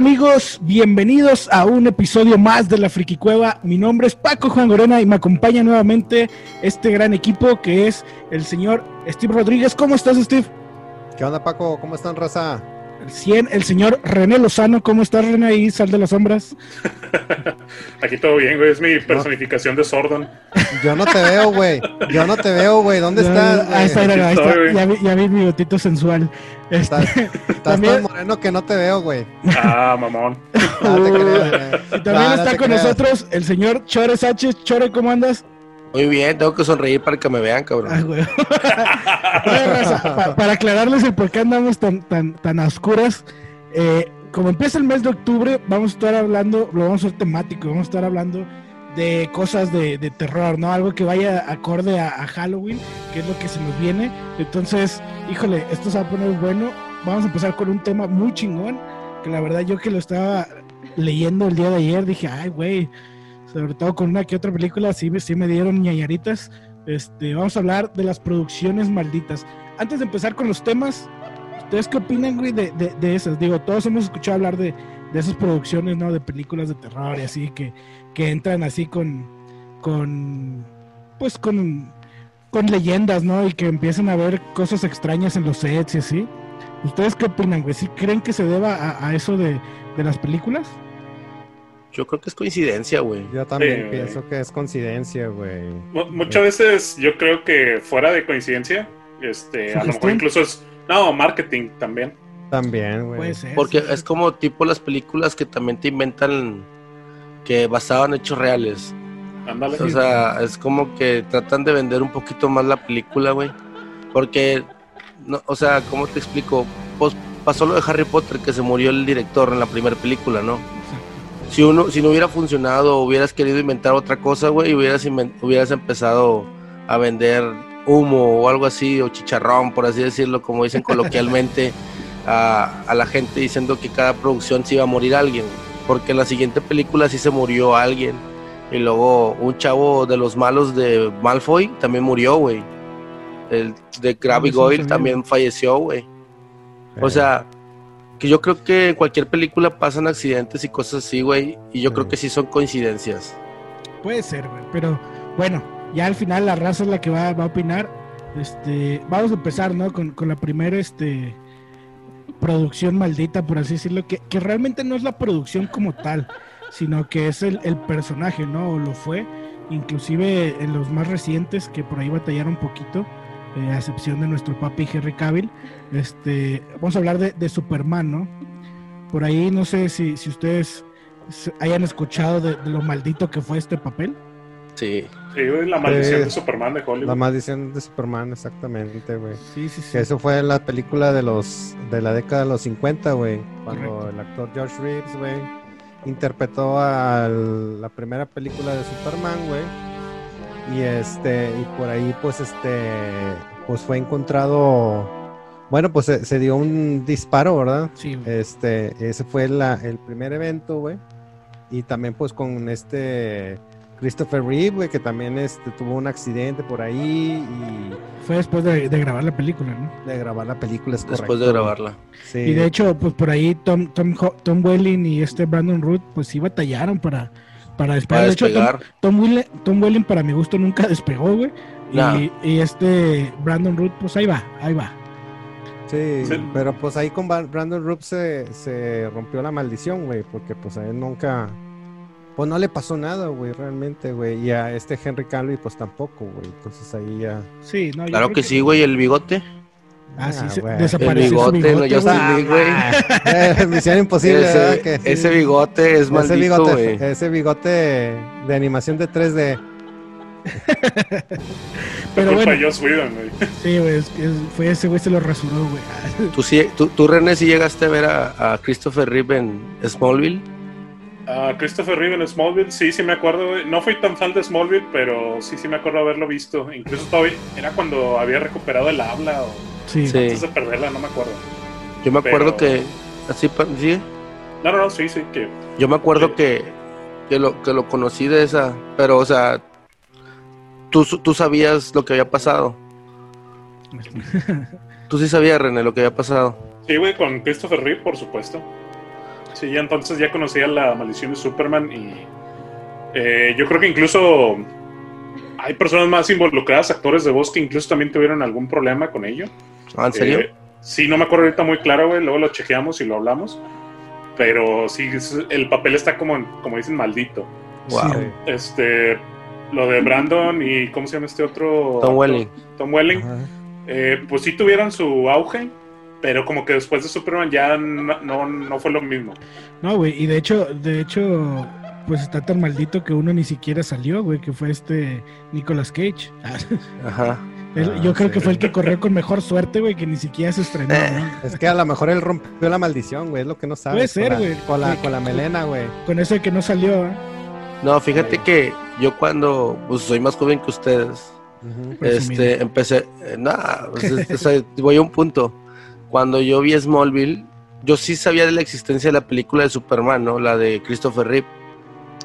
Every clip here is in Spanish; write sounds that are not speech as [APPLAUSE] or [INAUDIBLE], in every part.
amigos? Bienvenidos a un episodio más de la Friki Cueva. Mi nombre es Paco Juan Gorena y me acompaña nuevamente este gran equipo que es el señor Steve Rodríguez. ¿Cómo estás, Steve? ¿Qué onda, Paco? ¿Cómo están, raza? El 100, el señor René Lozano. ¿Cómo estás, René? Ahí, sal de las sombras. [LAUGHS] Aquí todo bien, güey. Es mi personificación de Sordon. Yo no te veo, güey. Yo no te veo, güey. ¿Dónde estás? Ahí está, ahí está. Ya vi, ya vi mi botito sensual. Este, estás, [LAUGHS] tan moreno que no te veo, güey. Ah, mamón. No [LAUGHS] te creo, Y también está con nosotros el señor Chore Sánchez. Chore, ¿cómo andas? Muy bien, tengo que sonreír para que me vean, cabrón. [LAUGHS] Para aclararles el por qué andamos tan, tan, tan a oscuras, eh, como empieza el mes de octubre, vamos a estar hablando, lo vamos a hacer temático, vamos a estar hablando de cosas de, terror, ¿no? Algo que vaya acorde a, Halloween, que es lo que se nos viene. Entonces, híjole, esto se va a poner bueno. Vamos a empezar con un tema muy chingón, que la verdad yo que lo estaba leyendo el día de ayer, dije, ay, güey, sobre todo con una que otra película, sí, sí me dieron ñañaritas. Este, vamos a hablar de las producciones malditas. Antes de empezar con los temas, ¿ustedes qué opinan, güey, de, de, esas? Digo, todos hemos escuchado hablar de, de esas producciones, ¿no? De películas de terror y así, que, que entran así con, con, pues con, con leyendas, ¿no? Y que empiezan a ver cosas extrañas en los sets y así. ¿Ustedes qué opinan, güey? ¿Sí creen que se deba a, eso de, de las películas? Yo creo que es coincidencia, güey. Yo también pienso que es coincidencia, güey. Muchas veces yo creo que fuera de coincidencia, este, a lo mejor incluso es, no, marketing también. También, güey. Porque es como tipo las películas que también te inventan que basaban hechos reales. O sea, es como que tratan de vender un poquito más la película, güey. Porque, no, o sea, ¿cómo te explico? Pues pasó lo de Harry Potter, que se murió el director en la primera película, ¿no? Si uno si no hubiera funcionado hubieras querido inventar otra cosa, güey, hubieras, hubieras empezado a vender humo o algo así, o chicharrón, por así decirlo, como dicen coloquialmente, a, a, la gente diciendo que cada producción se iba a morir alguien, porque en la siguiente película sí se murió alguien, y luego un chavo de los malos de Malfoy también murió, güey. El de Gravy Goyle también falleció, güey. O eh. sea, que yo creo que en cualquier película pasan accidentes y cosas así, güey, y yo creo que sí son coincidencias. Puede ser, güey, pero bueno, ya al final la raza es la que va, a opinar. Este, vamos a empezar, ¿no? Con, la primera, este, producción maldita, por así decirlo, que, que, realmente no es la producción como tal, sino que es el, el personaje, ¿no? O lo fue, inclusive en los más recientes, que por ahí batallaron un poquito eh, a excepción de nuestro papi Henry Cavill. Este, vamos a hablar de, Superman, ¿no? Por ahí no sé si, si ustedes hayan escuchado de, lo maldito que fue este papel. Sí. Sí, la maldición de Superman de Hollywood. La maldición de Superman, exactamente, güey. Sí, sí, sí. Que eso fue la película de los de la década de los 50, güey. Cuando el actor George Reeves, güey, interpretó a la primera película de Superman, güey y este y por ahí pues este pues fue encontrado bueno pues se, dio un disparo verdad sí. Este ese fue la, el primer evento güey. Y también pues con este Christopher Reeve güey que también este tuvo un accidente por ahí y fue después de, grabar la película no de grabar la película es después de grabarla. Sí. y de hecho pues por ahí Tom Tom Tom Welling y este Brandon Root pues sí batallaron para para despegar. Tom, Welling, para mi gusto nunca [LAUGHS] despegó, güey. Y, este Brandon Root, pues ahí va, ahí va. Sí, pero pues ahí con Brandon Root se, rompió la maldición, güey, porque pues a él nunca, pues no le pasó nada, güey, realmente, güey. Y a este Henry Cavill, pues tampoco, güey. Entonces ahí ya. Sí, no, Claro que, sí, güey, el bigote. Ah, sí, ah, desapareció el bigote, yo güey. Eh, [LAUGHS] misión imposible, ese, ese bigote es maldito, ese bigote, ese bigote de animación de 3D. [LAUGHS] Pero bueno. Güey. Sí, güey, fue ese güey se lo rasuró, güey. [LAUGHS] ¿Tú, sí, tú, tú, René, si llegaste a ver a, a Christopher Reeve en Smallville? A Christopher Reeve en Smallville, sí, sí me acuerdo. No fui tan fan de Smallville, pero sí, sí me acuerdo haberlo visto. Incluso todavía era cuando había recuperado el habla o Sí. Antes de perderla, no me acuerdo. Yo me acuerdo que. ¿Así? ¿Sí? No, no, no, sí, sí. Que, Yo me acuerdo que, que, lo, que lo conocí de esa. Pero, o sea. Tú, tú sabías lo que había pasado. [LAUGHS] tú sí sabías, René, lo que había pasado. Sí, güey, con Christopher Reeve, por supuesto. Sí, entonces ya conocía la maldición de Superman y eh, yo creo que incluso hay personas más involucradas, actores de voz, que incluso también tuvieron algún problema con ello. ¿Ah, ¿En serio? Eh, sí, no me acuerdo ahorita muy claro, güey, luego lo chequeamos y lo hablamos. Pero sí, el papel está como, como dicen, maldito. Wow. este, lo de Brandon y ¿cómo se llama este otro? Tom Welling. Tom Welling. Eh, pues sí tuvieron su auge, pero como que después de Superman ya no, no, fue lo mismo. No, güey, y de hecho, de hecho, pues está tan maldito que uno ni siquiera salió, güey, que fue este Nicolas Cage. [LAUGHS] Ajá. Yo ah, creo que fue el que corrió con mejor suerte, güey, que ni siquiera se estrenó. Eh, es que a lo mejor él rompió la maldición, güey, es lo que no sabes. Puede ser, güey. Con, la, con la, melena, güey. Con eso de que no salió, ¿eh? No, fíjate que yo cuando pues, soy más joven que ustedes, este, empecé, eh, nada, pues, [LAUGHS] voy a un punto. Cuando yo vi Smallville, yo sí sabía de la existencia de la película de Superman, ¿no? La de Christopher Reeve,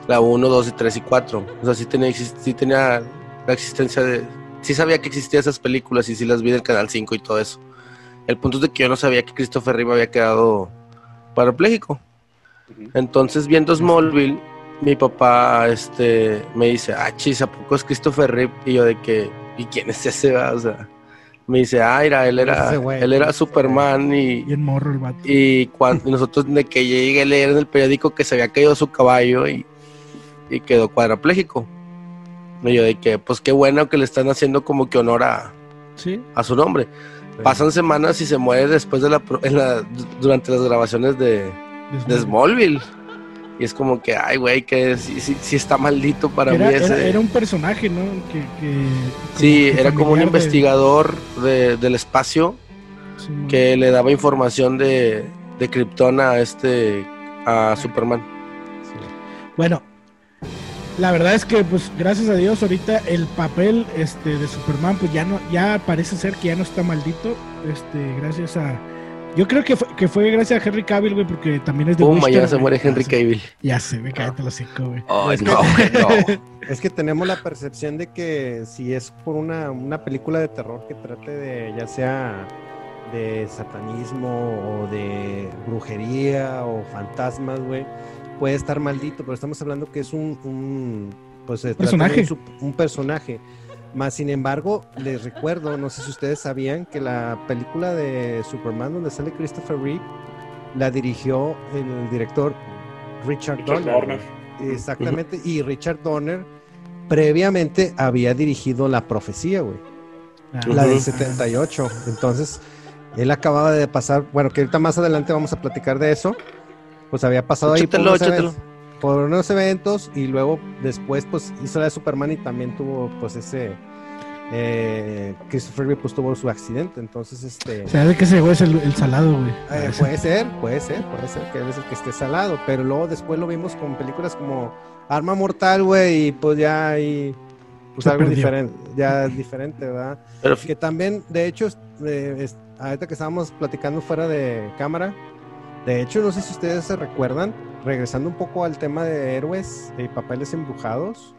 la 1, 2 y 3 y 4. O sea, sí tenía, sí tenía la existencia de, sí sabía que existían esas películas y sí las vi en el Canal 5 y todo eso. El punto es de que yo no sabía que Christopher Reeve había quedado parapléjico. Entonces, viendo Smallville, mi papá este, me dice, ah, chis, ¿a poco es Christopher Reeve? Y yo de que, ¿y quién es ese? O sea, me dice, ah, era, él era, él era Superman y... Y morro el vato. Y cuando nosotros de que llegué a leer en el periódico que se había caído su caballo y, y quedó cuadrapléjico. Y yo de que, pues qué bueno que le están haciendo como que honor a, ¿Sí? a su nombre. Pasan semanas y se muere después de la, durante las grabaciones de, de Smallville. Y es como que, ay, güey, que sí, está maldito para mí ese. Era, un personaje, ¿no? Que, sí, era como un investigador del espacio que le daba información de, de Krypton a este, a Superman. Bueno, la verdad es que, pues, gracias a Dios, ahorita el papel este, de Superman, pues ya no, ya parece ser que ya no está maldito, este, gracias a yo creo que fue, que fue gracias a Henry Cavill, güey, porque también es de Pum, ya se muere Henry Cavill. Ya se me cae los cinco, güey. Ay, no, no. [LAUGHS] Es que tenemos la percepción de que si es por una, una película de terror que trate de, ya sea de satanismo o de brujería o fantasmas, güey, puede estar maldito, pero estamos hablando que es un, un pues, personaje. un personaje. Más sin embargo, les recuerdo, no sé si ustedes sabían que la película de Superman donde sale Christopher Reeve la dirigió el director Richard, Donner. Exactamente, y Richard Donner previamente había dirigido La Profecía, güey. La del 78. Entonces, él acababa de pasar, bueno, que ahorita más adelante vamos a platicar de eso. Pues había pasado ahí por unos, eventos, por unos, eventos, y luego después pues hizo la de Superman y también tuvo pues ese eh, Christopher Reeve pues tuvo su accidente, entonces este... ¿Sabe que ese güey es el, salado, güey? Eh, puede ser, puede ser, puede ser que es el que esté salado, pero luego después lo vimos con películas como Arma Mortal, güey, y pues ya hay pues algo diferente, ya es diferente, ¿verdad? Pero... Que también, de hecho, eh, ahorita que estábamos platicando fuera de cámara, de hecho, no sé si ustedes se recuerdan, regresando un poco al tema de héroes y papeles embrujados,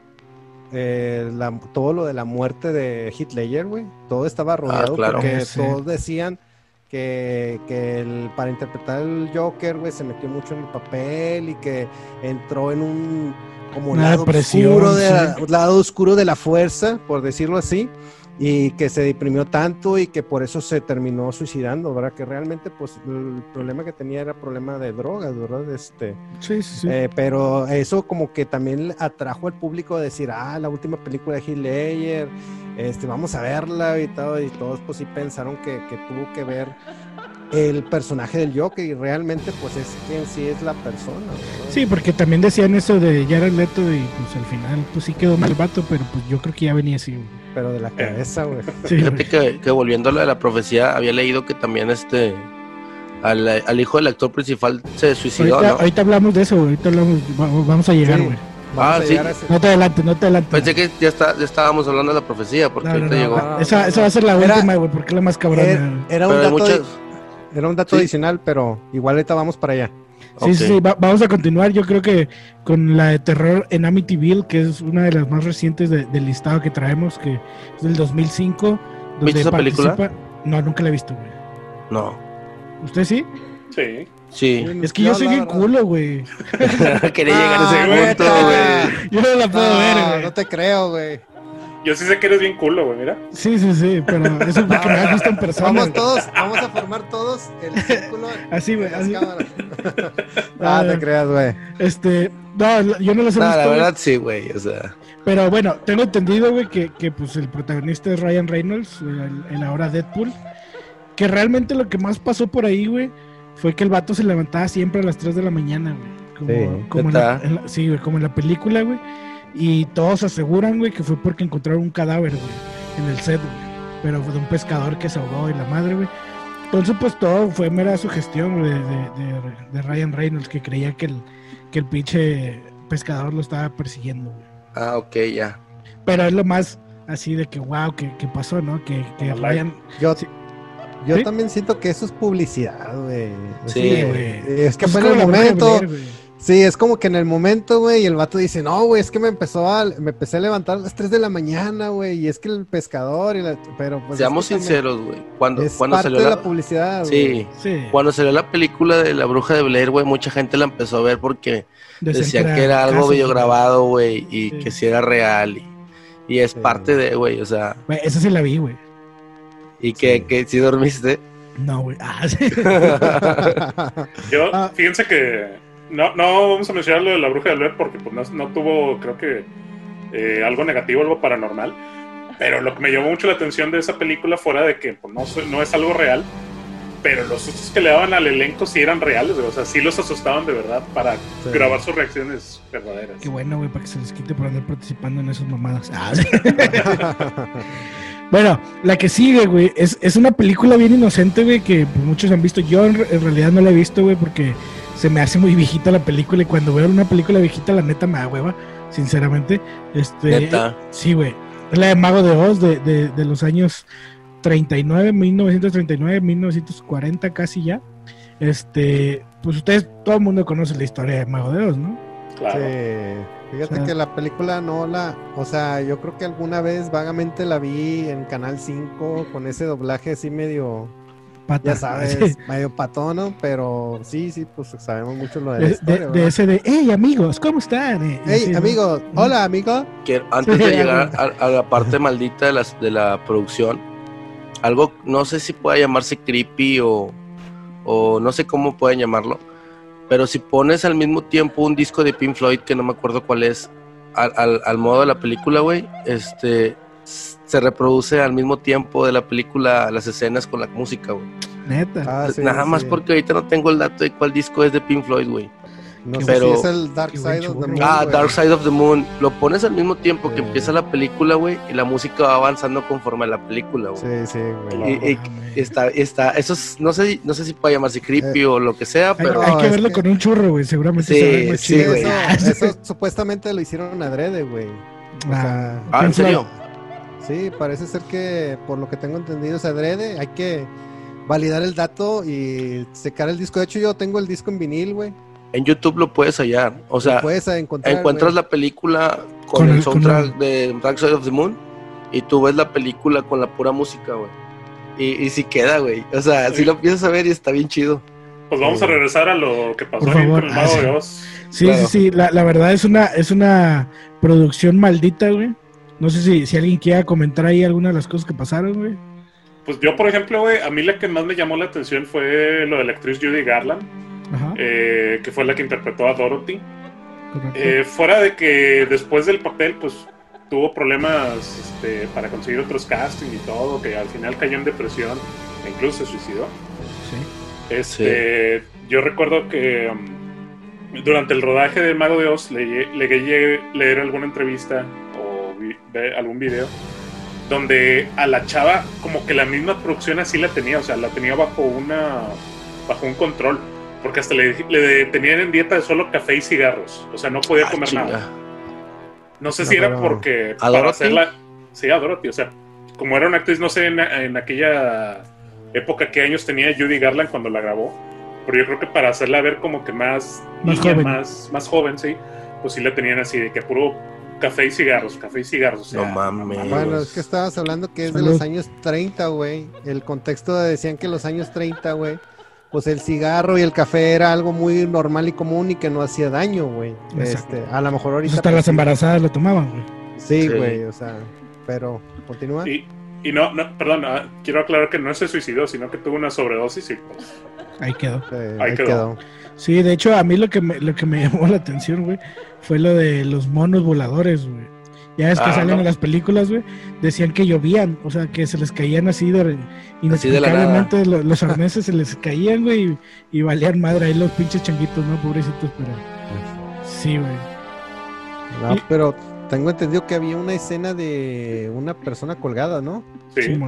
eh, todo lo de la muerte de Hitler, güey, todo estaba ah, rodeado porque todos decían que, el, para interpretar el Joker, güey, se metió mucho en el papel y que entró en un como lado oscuro, de lado oscuro de la fuerza, por decirlo así y que se deprimió tanto y que por eso se terminó suicidando, ¿verdad? Que realmente, pues, el problema que tenía era problema de drogas, ¿verdad? Este, sí, sí. Eh, pero eso como que también atrajo al público a decir, ah, la última película de Heath Ledger, este, vamos a verla y todo, y todos pues sí pensaron que, que tuvo que ver el personaje del Joker y realmente pues es quien sí es la persona. Sí, porque también decían eso de Jared Leto y pues al final pues sí quedó mal vato, pero pues yo creo que ya venía así. Pero de la cabeza, güey. Fíjate que, que, volviendo a lo de la profecía, había leído que también este al, hijo del actor principal se suicidó. Ahorita, hablamos de eso, ahorita hablamos, vamos a llegar, güey. Ah, sí. No te adelante, no te adelante. Pensé que ya, está, ya estábamos hablando de la profecía, porque ahorita llegó. esa, esa, va a ser la última, güey, porque es la más cabrona. Era, un dato, era un dato adicional, pero igual ahorita vamos para allá. Sí, sí, vamos a continuar. Yo creo que con la de terror en Amityville, que es una de las más recientes del listado que traemos, que es del 2005. ¿Viste esa película? No, nunca la he visto, güey. No. ¿Usted sí? Sí. Sí. Es que yo, soy bien culo, güey. [LAUGHS] Quería llegar a ese ah, punto, güey. Yo no la puedo ver, güey. No te creo, güey. Yo sí sé que eres bien culo, güey, mira. Sí, sí, sí, pero eso es porque me ha visto en persona. Vamos todos, vamos a formar todos el círculo. Así, güey, así. [LAUGHS] ah, te creas, güey. Este, no, yo no lo sé. No, la verdad sí, güey, o sea. Pero bueno, tengo entendido, güey, que, que pues el protagonista es Ryan Reynolds, en la hora Deadpool. Que realmente lo que más pasó por ahí, güey, fue que el vato se levantaba siempre a las 3 de la mañana, güey. Como, sí, como en la, sí, güey, como en la película, güey y todos aseguran, güey, que fue porque encontraron un cadáver, güey, en el set, güey. Pero fue de un pescador que se ahogó y la madre, güey. Entonces, pues todo fue mera sugestión de, de, de, Ryan Reynolds, que creía que el, que el pinche pescador lo estaba persiguiendo, güey. Ah, ok, ya. Pero es lo más así de que, wow, que, que pasó, ¿no? Que, que Ryan... Yo, yo también siento que eso es publicidad, güey. Sí, güey. Es que fue en el momento... Sí, es como que en el momento, güey, y el vato dice, no, güey, es que me empezó a, me empecé a levantar a las 3 de la mañana, güey, y es que el pescador, y la, pero pues... Seamos sinceros, güey, cuando, es cuando parte salió de la, publicidad, sí, sí, cuando salió la película de La Bruja de Blair, güey, mucha gente la empezó a ver porque decían que era algo videograbado, güey, y que sí era real, y, es parte de, güey, o sea... Güey, esa sí la vi, güey. ¿Y que, que sí dormiste? No, güey. Ah, sí. [LAUGHS] Yo, ah. fíjense que no, no vamos a mencionar lo de la bruja de Blair porque pues, no, tuvo, creo que, eh, algo negativo, algo paranormal. Pero lo que me llamó mucho la atención de esa película, fuera de que pues, no, no es algo real, pero los sustos que le daban al elenco sí eran reales, o sea, sí los asustaban de verdad para grabar sus reacciones verdaderas. Qué bueno, güey, para que se les quite por andar participando en esas mamadas. Ah, [LAUGHS] bueno, la que sigue, güey, es, es una película bien inocente, güey, que pues, muchos han visto. Yo en, en realidad no la he visto, güey, porque se me hace muy viejita la película y cuando veo una película viejita, la neta me da hueva, sinceramente. Este, ¿Neta? Sí, güey. Es la de Mago de Oz de, de, los años 39, 1939, 1940 casi ya. Este, pues ustedes, todo el mundo conoce la historia de Mago de Oz, ¿no? Claro. Sí. Fíjate que la película no la, o sea, yo creo que alguna vez vagamente la vi en Canal 5 con ese doblaje así medio ya sabes, [LAUGHS] medio patón, Pero sí, sí, pues sabemos mucho lo de la historia, de, ese de, hey amigos, ¿cómo están? Eh, hey amigos, hola amigo. antes de llegar a, la parte maldita de la, de la producción, algo, no sé si pueda llamarse creepy o, o no sé cómo pueden llamarlo, pero si pones al mismo tiempo un disco de Pink Floyd, que no me acuerdo cuál es, al, al, al modo de la película, güey, este se reproduce al mismo tiempo de la película las escenas con la música, güey. Neta. Ah, Nada más porque ahorita no tengo el dato de cuál disco es de Pink Floyd, güey. No pero... es el Dark Side of the Moon. Ah, Dark Side of the Moon. Lo pones al mismo tiempo que empieza la película, güey, y la música va avanzando conforme a la película, güey. Sí, sí, güey. Y, está, está, eso es, no sé, no sé si puede llamarse creepy eh, o lo que sea, pero. Hay, que verlo con un churro, güey, seguramente. Sí, sí, güey. Eso, [LAUGHS] eso, supuestamente lo hicieron adrede, güey. ah, ¿en serio? Sí, parece ser que por lo que tengo entendido es adrede. Hay que validar el dato y secar el disco. De hecho, yo tengo el disco en vinil, güey. En YouTube lo puedes hallar. O sea, puedes encontrar, encuentras la película con, el soundtrack de Dark Side of the Moon y tú ves la película con la pura música, güey. Y, y sí queda, güey. O sea, si lo empiezas a ver y está bien chido. Pues vamos a regresar a lo que pasó con el Mago de Oz. Sí, sí, sí. La, la, verdad es una, es una producción maldita, güey. No sé si, si alguien quiera comentar ahí alguna de las cosas que pasaron, güey. Pues yo, por ejemplo, güey, a mí la que más me llamó la atención fue lo de la actriz Judy Garland, eh, que fue la que interpretó a Dorothy. Eh, fuera de que después del papel, pues tuvo problemas este, para conseguir otros castings y todo, que al final cayó en depresión e incluso se suicidó. Sí. Este, Yo recuerdo que um, durante el rodaje de Mago de Oz le, le, leer alguna entrevista algún video donde a la chava como que la misma producción así la tenía, o sea, la tenía bajo una bajo un control, porque hasta le, le tenían en dieta de solo café y cigarros, o sea, no podía ah, comer nada. No sé si era porque para hacerla sí, a Dorothy, o sea, como era una actriz, no sé en, aquella época qué años tenía Judy Garland cuando la grabó, pero yo creo que para hacerla ver como que más más joven, más, más joven, sí, pues sí la tenían así de que puro café y cigarros, café y cigarros. no mames. Bueno, es que estabas hablando que es de los años 30, güey. El contexto decían que los años 30, güey, pues el cigarro y el café era algo muy normal y común y que no hacía daño, güey. Este, a lo mejor ahorita. hasta pues las embarazadas lo tomaban, güey. Sí, güey, o sea, pero continúa. Y, y no, no, perdón, ah, quiero aclarar que no se suicidó, sino que tuvo una sobredosis y pues. Ahí quedó. ahí, quedó. Sí, de hecho, a mí lo que me, lo que me [LAUGHS] llamó la atención, güey, fue lo de los monos voladores, güey. Ya es que ah, salen en las películas, güey, decían que llovían, o sea, que se les caían así de inexplicablemente los, los, arneses se les caían, güey, y, valían madre ahí los pinches changuitos, ¿no? Pobrecitos, pero sí, güey. No, pero tengo entendido que había una escena de una persona colgada, ¿no? Sí.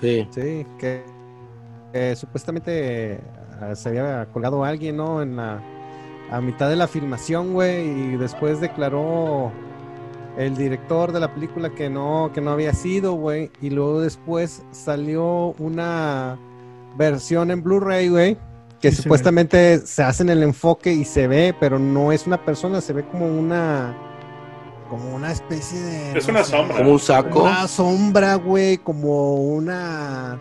Sí. Sí, que, supuestamente se había colgado alguien, ¿no? En la a mitad de la filmación, güey, y después declaró el director de la película que no, que no había sido, güey. Y luego después salió una versión en Blu-ray, güey. Que supuestamente se, hace en el enfoque y se ve, pero no es una persona, se ve como una. Como una especie de. Es una sombra. Como un saco. Una sombra, güey. Como una.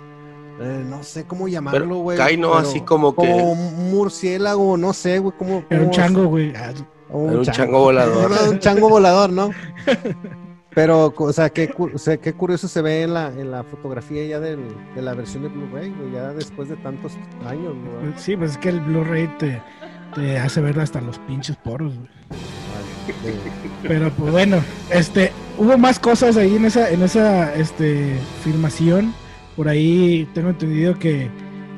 Eh, no sé cómo llamarlo, güey. no así como, que. Como un murciélago, no sé, güey. Como, Era un chango, güey. Un, chango, volador. un chango volador, ¿no? [LAUGHS] Pero, o sea, qué, qué curioso se ve en la, en la fotografía ya del, de la versión de Blu-ray, ya después de tantos años, ¿no? Sí, pues es que el Blu-ray te, te, hace ver hasta los pinches poros, güey. Pero pues bueno, este, hubo más cosas ahí en esa, en esa este, filmación. Por ahí tengo entendido que,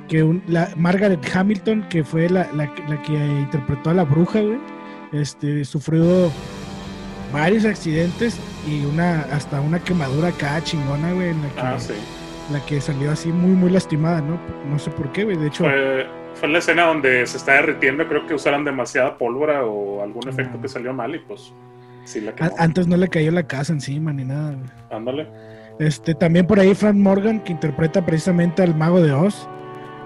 que la Margaret Hamilton, que fue la, la, la que interpretó a la bruja, güey este, sufrió varios accidentes y una hasta una quemadura acá chingona, güey, en la que, ah, la que salió así muy, muy lastimada, ¿no? No sé por qué, güey, de hecho... Fue, fue la escena donde se está derritiendo, creo que usaron demasiada pólvora o algún efecto que salió mal y pues sí la quemó. Antes no le cayó la casa encima ni nada, güey. Ándale. Este, también por ahí Frank Morgan, que interpreta precisamente al mago de Oz,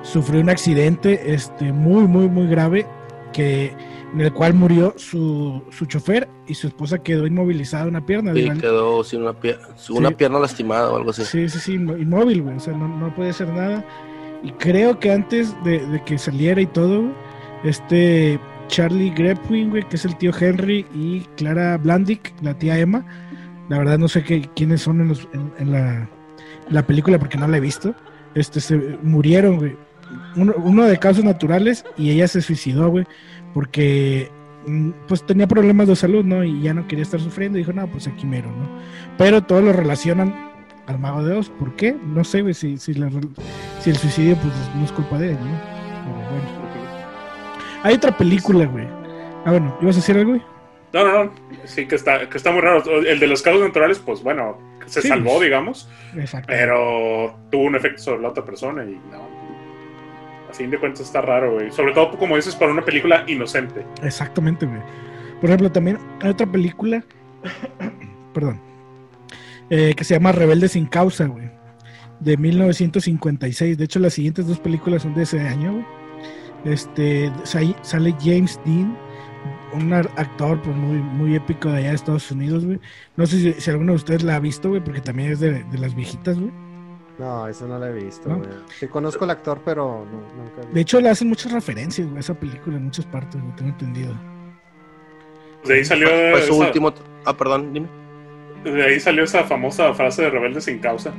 sufrió un accidente este, muy, muy, muy grave que en el cual murió su, su chofer y su esposa quedó inmovilizada una pierna. Sí, quedó sin una, una pierna lastimada o algo así. Sí, sí, sí, inmóvil, güey, o sea, no, no puede hacer nada. Y creo que antes de, que saliera y todo, este Charlie Grepwin, güey, que es el tío Henry, y Clara Blandick, la tía Emma, la verdad no sé qué, quiénes son en, en, la, la, película porque no la he visto, este, se murieron, güey. Uno, uno de causas naturales y ella se suicidó, güey porque mm, pues tenía problemas de salud, ¿no? Y ya no quería estar sufriendo. Y dijo, no, pues aquí mero, ¿no? Pero todos lo relacionan al mago de Oz. ¿Por qué? No sé, güey, si, si, si, el suicidio, pues no es culpa de él, ¿no? Pero bueno. Hay otra película, güey. Ah, bueno, ¿ibas a decir algo, güey? No, no, no. Sí, que está, que está muy raro. El de los casos naturales, pues bueno, se salvó, pues, digamos. Exacto. Pero tuvo un efecto sobre la otra persona y no, a fin de cuentas está raro, güey. Sobre todo, como dices, para una película inocente. Exactamente, güey. Por ejemplo, también hay otra película, [COUGHS] perdón, eh, que se llama Rebelde sin causa, güey. De 1956. De hecho, las siguientes dos películas son de ese año, güey. Este, sale James Dean, un actor pues, muy, muy épico de allá de Estados Unidos, güey. No sé si, alguno de ustedes la ha visto, güey, porque también es de, de las viejitas, güey. No, eso no lo he visto, güey. Sí conozco al actor, pero nunca he De hecho, le hacen muchas referencias, güey, a esa película en muchas partes, lo tengo entendido. De ahí salió... Fue su último... Ah, perdón, dime. De ahí salió esa famosa frase de rebelde sin causa.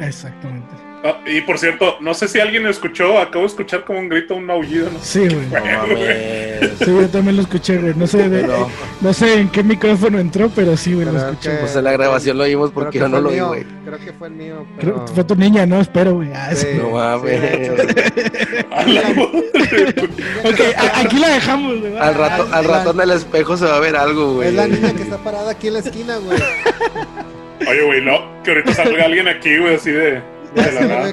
Exactamente. Ah, y por cierto, no sé si alguien escuchó, acabo de escuchar como un grito, un aullido. No sí, güey. sí, yo también lo escuché, güey. No sé, no sé en qué micrófono entró, pero sí, güey, lo escuché. Pues en la grabación lo oímos porque yo no lo oí, güey. Creo que fue el mío. Pero... Creo que fue tu niña, ¿no? Espero, güey. Ah, sí. No mames. ok, aquí la dejamos, güey. Al rato, al ratón del espejo se va a ver algo, güey. Es la niña que está parada aquí en la esquina, güey. Oye, güey, no, que ahorita salga alguien aquí, güey, así de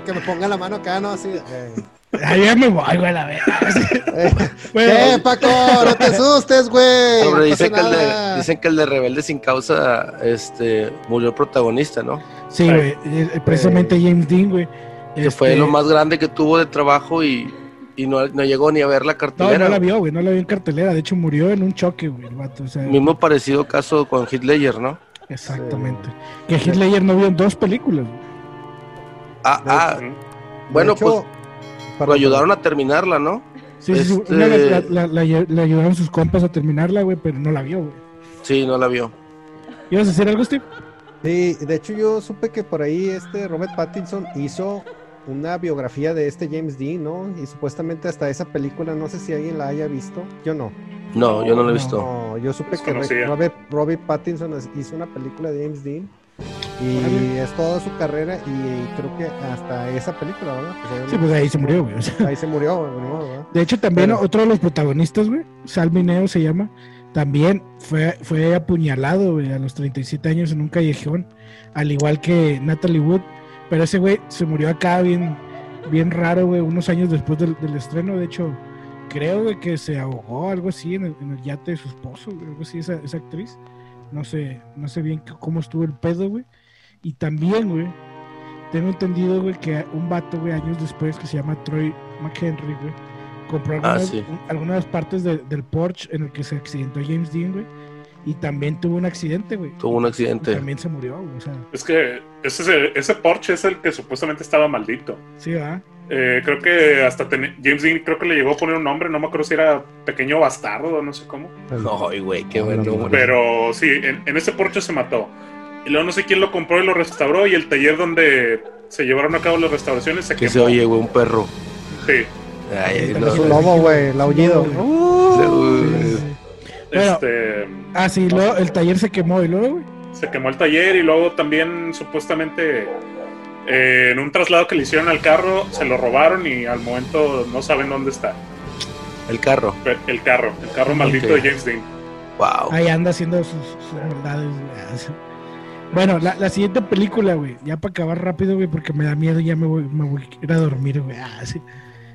que me ponga la mano acá, ¿no? Así. Eh. Ahí ya me voy, güey, la verdad. [LAUGHS] Eh, Paco? No te asustes, güey. dicen, que el de, dicen que el de Rebelde sin causa este, murió el protagonista, ¿no? Sí, güey. Eh, precisamente James Dean, güey. Que fue este lo más grande que tuvo de trabajo y, y no, no, llegó ni a ver la cartelera. No, no la vio, güey. No la vio en cartelera. De hecho, murió en un choque, güey, el vato. O sea, Mismo parecido caso con Hitler, ¿no? Exactamente. Que Hitler no vio en dos películas, güey. Ah, ah. Bueno, pues. Lo ayudaron a terminarla, ¿no? Sí, sí, este la, ayudaron sus compas a terminarla, güey, pero no la vio, güey. Sí, no la vio. ¿Ibas a hacer algo, Steve? Sí, de hecho yo supe que por ahí este Robert Pattinson hizo una biografía de este James Dean, ¿no? Y supuestamente hasta esa película, no sé si alguien la haya visto. Yo no. No, yo no la he visto. No, yo supe que Robert, Robert Pattinson hizo una película de James Dean y es toda su carrera y creo que hasta esa película, ¿verdad? Pues sí, pues ahí se murió, güey. Ahí se murió, güey. De hecho, también otro de los protagonistas, güey, Salmineo se llama, también fue, fue apuñalado, güey, a los 37 años en un callejón, al igual que Natalie Wood. Pero ese güey se murió acá bien, bien raro, güey, unos años después del, estreno. De hecho, creo, güey, que se ahogó, algo así, en el, yate de su esposo, algo así, esa, esa actriz. No sé, no sé bien cómo estuvo el pedo, güey. Y también, güey, tengo entendido, güey, que un vato, güey, años después, que se llama Troy McHenry, güey, compró ah, algunas, partes del Porsche en el que se accidentó James Dean, güey. Y también tuvo un accidente, güey. Tuvo un accidente. también se murió, güey. O sea. Es que ese, ese Porsche es el que supuestamente estaba maldito. Sí, ¿verdad? Eh, creo que hasta James Dean creo que le llegó a poner un nombre, no me acuerdo si era pequeño bastardo o no sé cómo. No, güey, qué bueno. Pero sí, en, en, ese Porsche se mató. Y luego no sé quién lo compró y lo restauró y el taller donde se llevaron a cabo las restauraciones se Que se oye, güey, un perro. Sí. Ay, es un lobo, güey, el aullido. este... Ah, sí, luego el taller se quemó y luego, güey. Se quemó el taller y luego también supuestamente eh, en un traslado que le hicieron al carro se lo robaron y al momento no saben dónde está. El carro. El carro, el carro maldito de James Dean. Wow. Ahí anda haciendo sus, sus maldades. Bueno, la, siguiente película, güey, ya para acabar rápido, güey, porque me da miedo, ya me voy, me voy a ir a dormir, güey. Ah,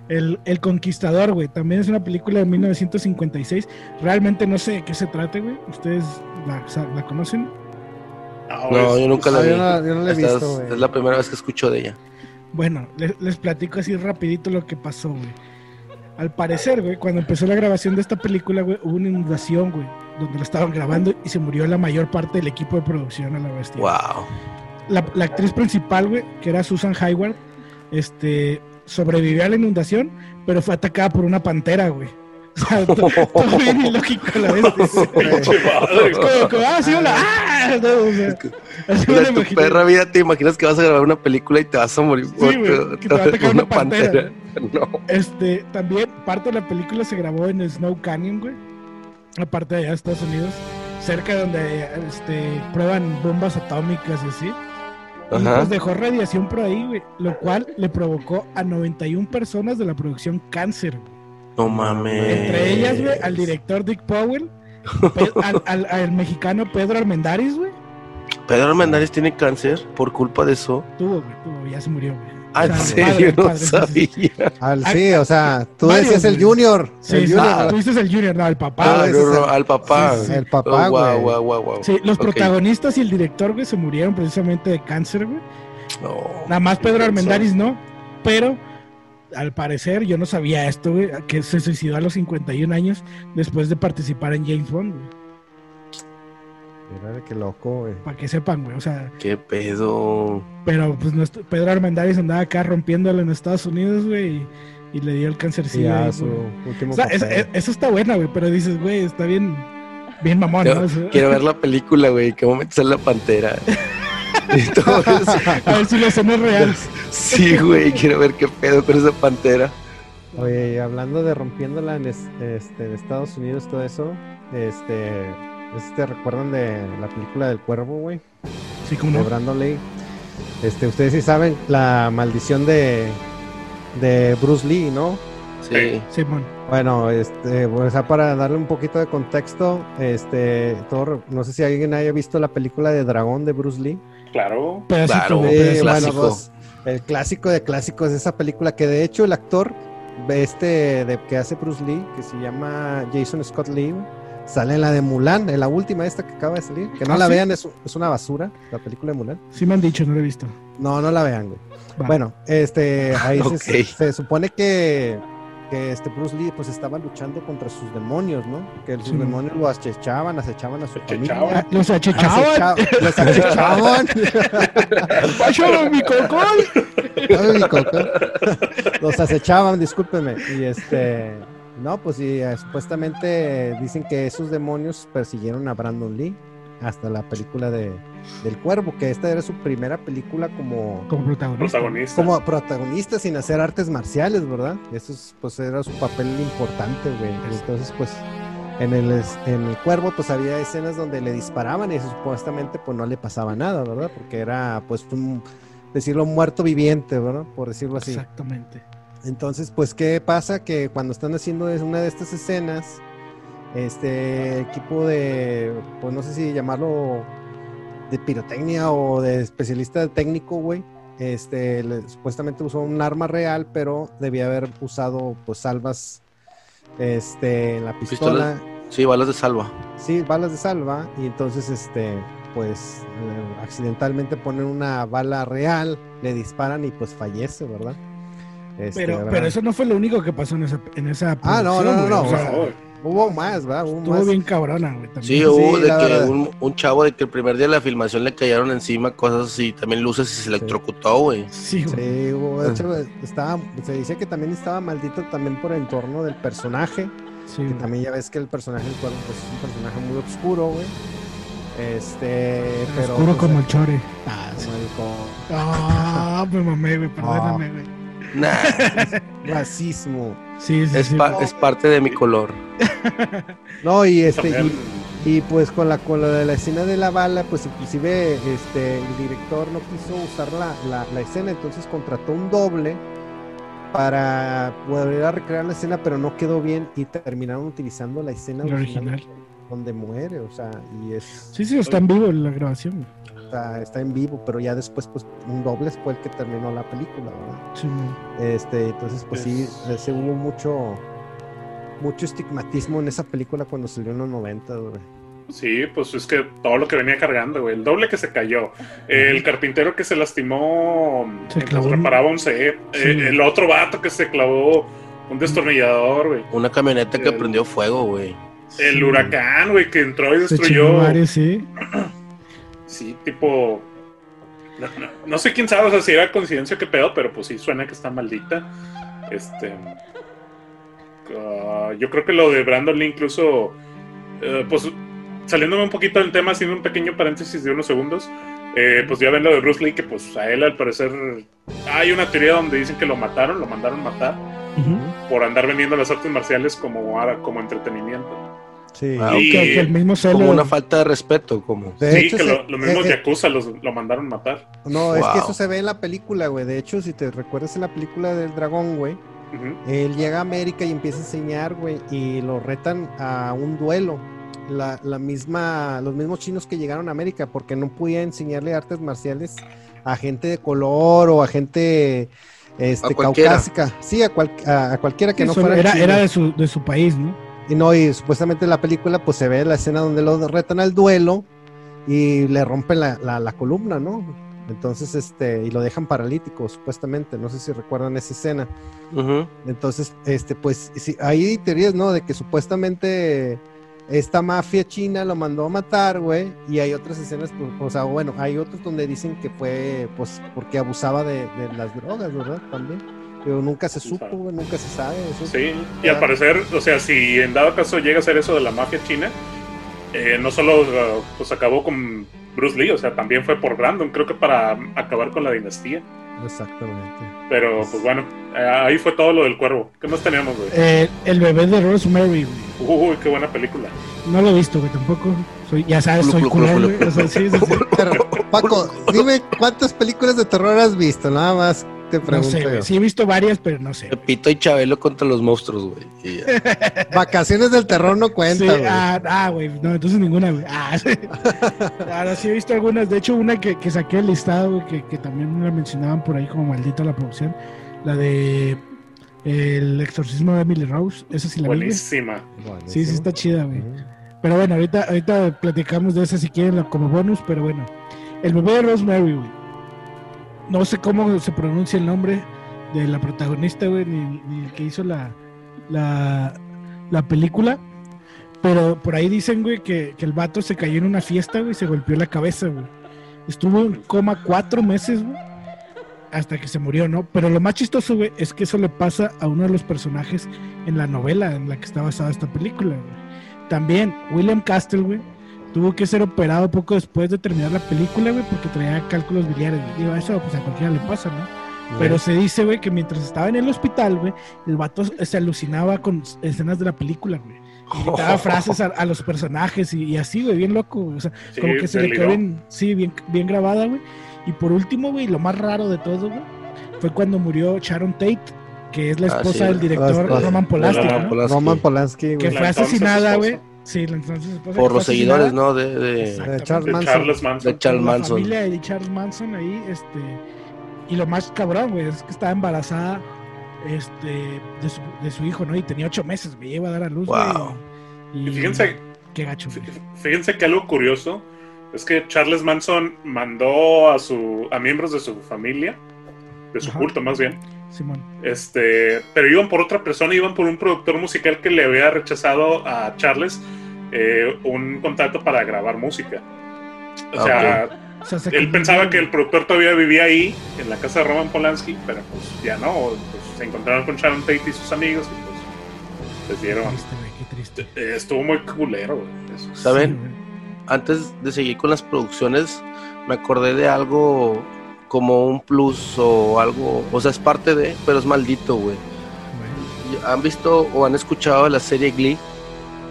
el, el, Conquistador, güey, también es una película de 1956. Realmente no sé de qué se trata, güey. ¿Ustedes la, conocen? No, yo nunca la vi. Yo no, la he visto, es, es, la primera vez que escucho de ella. Bueno, les, les platico así rapidito lo que pasó, güey. Al parecer, güey, cuando empezó la grabación de esta película, güey, hubo una inundación, güey donde lo estaban grabando y se murió la mayor parte del equipo de producción a la bestia. Wow. La, actriz principal, güey, que era Susan Hayward, este, sobrevivió a la inundación, pero fue atacada por una pantera, güey. O sea, todo, bien ilógico la bestia. [LAUGHS] como, como, ah, sí, hola, ¡Ah! No, o sea, así tu perra vida te imaginas que vas a grabar una película y te vas a morir sí, por, que te va a atacar una, [LAUGHS] pantera. No. Este, también parte de la película se grabó en Snow Canyon, güey aparte de allá de Estados Unidos, cerca donde este, prueban bombas atómicas y así. Y pues dejó radiación por ahí, güey, lo cual le provocó a 91 personas de la producción cáncer. No mames. Entre ellas, güey, al director Dick Powell, al, al, mexicano Pedro Armendáriz, güey. Pedro Armendáriz tiene cáncer por culpa de eso. Tuvo, güey, tuvo, ya se murió, güey. Ah, ¿en serio? no sabía. sí, o sea, tú decías el Junior. Sí, el junior. tú dices el Junior, no, el papá. Ah, al papá. el papá, güey. Sí, los protagonistas y el director, güey, se murieron precisamente de cáncer, güey. Nada más Pedro Armendáriz no, pero al parecer yo no sabía esto, güey, que se suicidó a los 51 años después de participar en James Bond, güey. Mira, qué loco, güey. Para que sepan, güey, o sea. Qué pedo. Pero, pues, nuestro, Pedro Armendáriz andaba acá rompiéndolo en Estados Unidos, güey, y, le dio el cáncer sí, su último o sea, eso está buena, güey, pero dices, güey, está bien, bien mamón, ¿no? Quiero ver la película, güey, cómo metes en la pantera. [LAUGHS] A ver si la escena es real. Sí, güey, quiero ver qué pedo con esa pantera. Oye, hablando de rompiéndola en, este, en Estados Unidos, todo eso, este ¿Te recuerdan de la película del cuervo, güey? Sí, como de Brandon Lee. Este, ustedes sí saben la maldición de, de Bruce Lee, ¿no? Sí. Sí, bueno, este, pues, para darle un poquito de contexto, este, todo, no sé si alguien haya visto la película de Dragón de Bruce Lee. Claro. claro, pues, el clásico de clásicos de esa película, que de hecho el actor este de que hace Bruce Lee, que se llama Jason Scott Lee, Sale en la de Mulan, en la última esta que acaba de salir. Que no ¿Ah, la vean, es, una basura, la película de Mulan. Sí me han dicho, no la he visto. No, no la vean, güey. Bueno, este, ahí [LAUGHS] se, supone que que este Bruce Lee pues estaba luchando contra sus demonios, ¿no? Que sus demonios lo acechaban, acechaban a su familia. Los acechaban. [LAUGHS] Los acechaban. ¡Pásame [LAUGHS] mi cocón! mi cocón. Los acechaban, discúlpeme. Y este, no, pues y, eh, supuestamente dicen que esos demonios persiguieron a Brandon Lee hasta la película de del Cuervo, que esta era su primera película como, como protagonista. Como protagonista sin hacer artes marciales, ¿verdad? Eso pues era su papel importante, güey. Entonces, pues en el, en el Cuervo pues había escenas donde le disparaban y supuestamente pues no le pasaba nada, ¿verdad? Porque era pues un, decirlo, muerto viviente, ¿verdad? Por decirlo así. Exactamente. Entonces, pues, ¿qué pasa? Que cuando están haciendo una de estas escenas, este equipo de, pues no sé si llamarlo de pirotecnia o de especialista técnico, güey, este, supuestamente usó un arma real, pero debía haber usado, pues, salvas, este, en la pistola. Sí, balas de salva. Sí, balas de salva, y entonces, este, pues, eh, accidentalmente ponen una bala real, le disparan y pues fallece, ¿verdad? Este, pero, pero eso no fue lo único que pasó en esa, en esa Ah, no, no, no, no. Hubo más, ¿verdad? Hubo Estuvo bien cabrona, güey. Sí, hubo de que un, un, chavo de que el primer día de la filmación le cayeron encima cosas así, también luces y se electrocutó, güey. Sí, güey. Sí, hubo, de hecho, estaba, se dice que también estaba maldito también por el entorno del personaje. Sí. Que también ya ves que el personaje pues, es un personaje muy oscuro, güey. Este, pero. Oscuro pues, como el chore. Ah, sí. Ah, me mamé, güey, perdóname, güey. Nah. [LAUGHS] Racismo. Sí, sí, es, sí, es parte de mi color. [LAUGHS] No, y este y, pues con la con de la escena de la bala, pues inclusive este el director no quiso usar la, la, escena, entonces contrató un doble para poder a recrear la escena, pero no quedó bien y terminaron utilizando la escena original, donde muere, o sea, y es Sí, sí, está en vivo en la grabación. Está, está, en vivo, pero ya después, pues, un doble fue el que terminó la película, ¿verdad? Sí. Este, entonces, pues sí, se hubo mucho, mucho estigmatismo en esa película cuando salió en los 90, güey. Sí, pues es que todo lo que venía cargando, güey. El doble que se cayó. El carpintero que se lastimó se mientras reparaba un set. Eh, el otro vato que se clavó un destornillador, güey. Una camioneta que prendió fuego, güey. El huracán, güey, que entró y destruyó. sí. [CLEARS THROAT] sí, tipo. No, sé quién sabe, o sea, si era coincidencia que pedo, pero pues sí suena que está maldita. Este. Ah, yo creo que lo de Brandon Lee incluso, eh, pues saliéndome un poquito del tema, haciendo un pequeño paréntesis de unos segundos, eh, pues ya ven lo de Bruce Lee, que pues a él al parecer hay una teoría donde dicen que lo mataron, lo mandaron matar por andar vendiendo las artes marciales como, como entretenimiento. Sí, ah, que, el mismo como una falta de respeto, como. sí, que los mismos eh, Yakuza los, lo mandaron matar. No, es que eso se ve en la película, güey. De hecho, si te recuerdas en la película del dragón, güey, él llega a América y empieza a enseñar, güey, y lo retan a un duelo. La, la, misma, los mismos chinos que llegaron a América, porque no podía enseñarle artes marciales a gente de color o a gente este, caucásica. Sí, a, a, cualquiera que no fuera. Era, era de, su, de su país, ¿no? Y no, y supuestamente en la película, pues se ve la escena donde lo retan al duelo y le rompen la, la, la columna, ¿no? Entonces, este, y lo dejan paralítico, supuestamente. No sé si recuerdan esa escena. Entonces, este, pues, sí, hay teorías, ¿no? De que supuestamente esta mafia china lo mandó a matar, güey. Y hay otras escenas, pues, o sea, bueno, hay otros donde dicen que fue, pues, porque abusaba de, de las drogas, ¿verdad? También. Pero nunca se supo, güey, nunca se sabe. sí, y al parecer, o sea, si en dado caso llega a ser eso de la mafia china, eh, no solo pues acabó con Bruce Lee, o sea, también fue por Brandon, creo que para acabar con la dinastía. Exactamente. Pero, pues bueno, eh, ahí fue todo lo del cuervo. ¿Qué más teníamos, güey? Eh, el bebé de Rosemary, Uy, qué buena película. No lo he visto, güey, tampoco. Soy, ya sabes, soy culero, Paco, dime cuántas películas de terror has visto, nada más te pregunto. No sé, sí he visto varias, pero no sé. Pito y Chabelo contra los monstruos, güey. [LAUGHS] Vacaciones del terror no cuenta, güey. ah, güey, no, entonces ninguna, güey. Ah, sí. [LAUGHS] Ahora sí he visto algunas. De hecho, una que, que saqué el listado, güey, que, que también me mencionaban por ahí como maldita la producción. La de El exorcismo de Emily Rose. Esa sí la vi. Buenísima. Sí, sí está chida, güey. Pero bueno, ahorita, ahorita platicamos de esa si quieren como bonus, pero bueno. El bebé de Rosemary, güey no sé cómo se pronuncia el nombre de la protagonista, güey, ni, el que hizo la, la, la película. Pero por ahí dicen, güey, que, que, el vato se cayó en una fiesta, güey, y se golpeó la cabeza, güey. Estuvo en coma cuatro meses, güey, hasta que se murió, ¿no? Pero lo más chistoso, güey, es que eso le pasa a uno de los personajes en la novela en la que está basada esta película, güey. También, William Castle, güey, tuvo que ser operado poco después de terminar la película, güey, porque traía cálculos biliares, güey. Digo, eso pues a cualquiera le pasa, ¿no? Pero se dice, güey, que mientras estaba en el hospital, güey, el vato se alucinaba con escenas de la película, güey. Y daba [LAUGHS] frases a, los personajes y, así, güey, bien loco, O sea, como que se le quedó bien, sí, bien, bien grabada, güey. Y por último, güey, lo más raro de todo, güey, fue cuando murió Sharon Tate, que es la ah, esposa del director Roman Polanski. Roman Polanski, Que fue asesinada, güey. Sí, entonces Por los seguidores, ¿no? De, de, Charles, Manson. de Charles Manson. La familia de Charles Manson ahí, este y lo más cabrón, güey, es que estaba embarazada este, de, su, de su hijo, ¿no? Y tenía ocho meses, me iba a dar a luz, Y, fíjense, qué gacho, fíjense que algo curioso es que Charles Manson mandó a, su, a miembros de su familia, de su culto más bien, Simón. Este, pero iban por otra persona, iban por un productor musical que le había rechazado a Charles eh, un contrato para grabar música. O ah, sea, él pensaba que el productor todavía vivía ahí, en la casa de Roman Polanski, pero pues ya no. Pues, se encontraron con Sharon Tate y sus amigos y pues les dieron. Qué triste, eh, Estuvo muy culero, güey. ¿Saben? Antes de seguir con las producciones, me acordé de algo como un plus o algo, o sea, es parte de, pero es maldito, güey. ¿Han visto o han escuchado la serie Glee?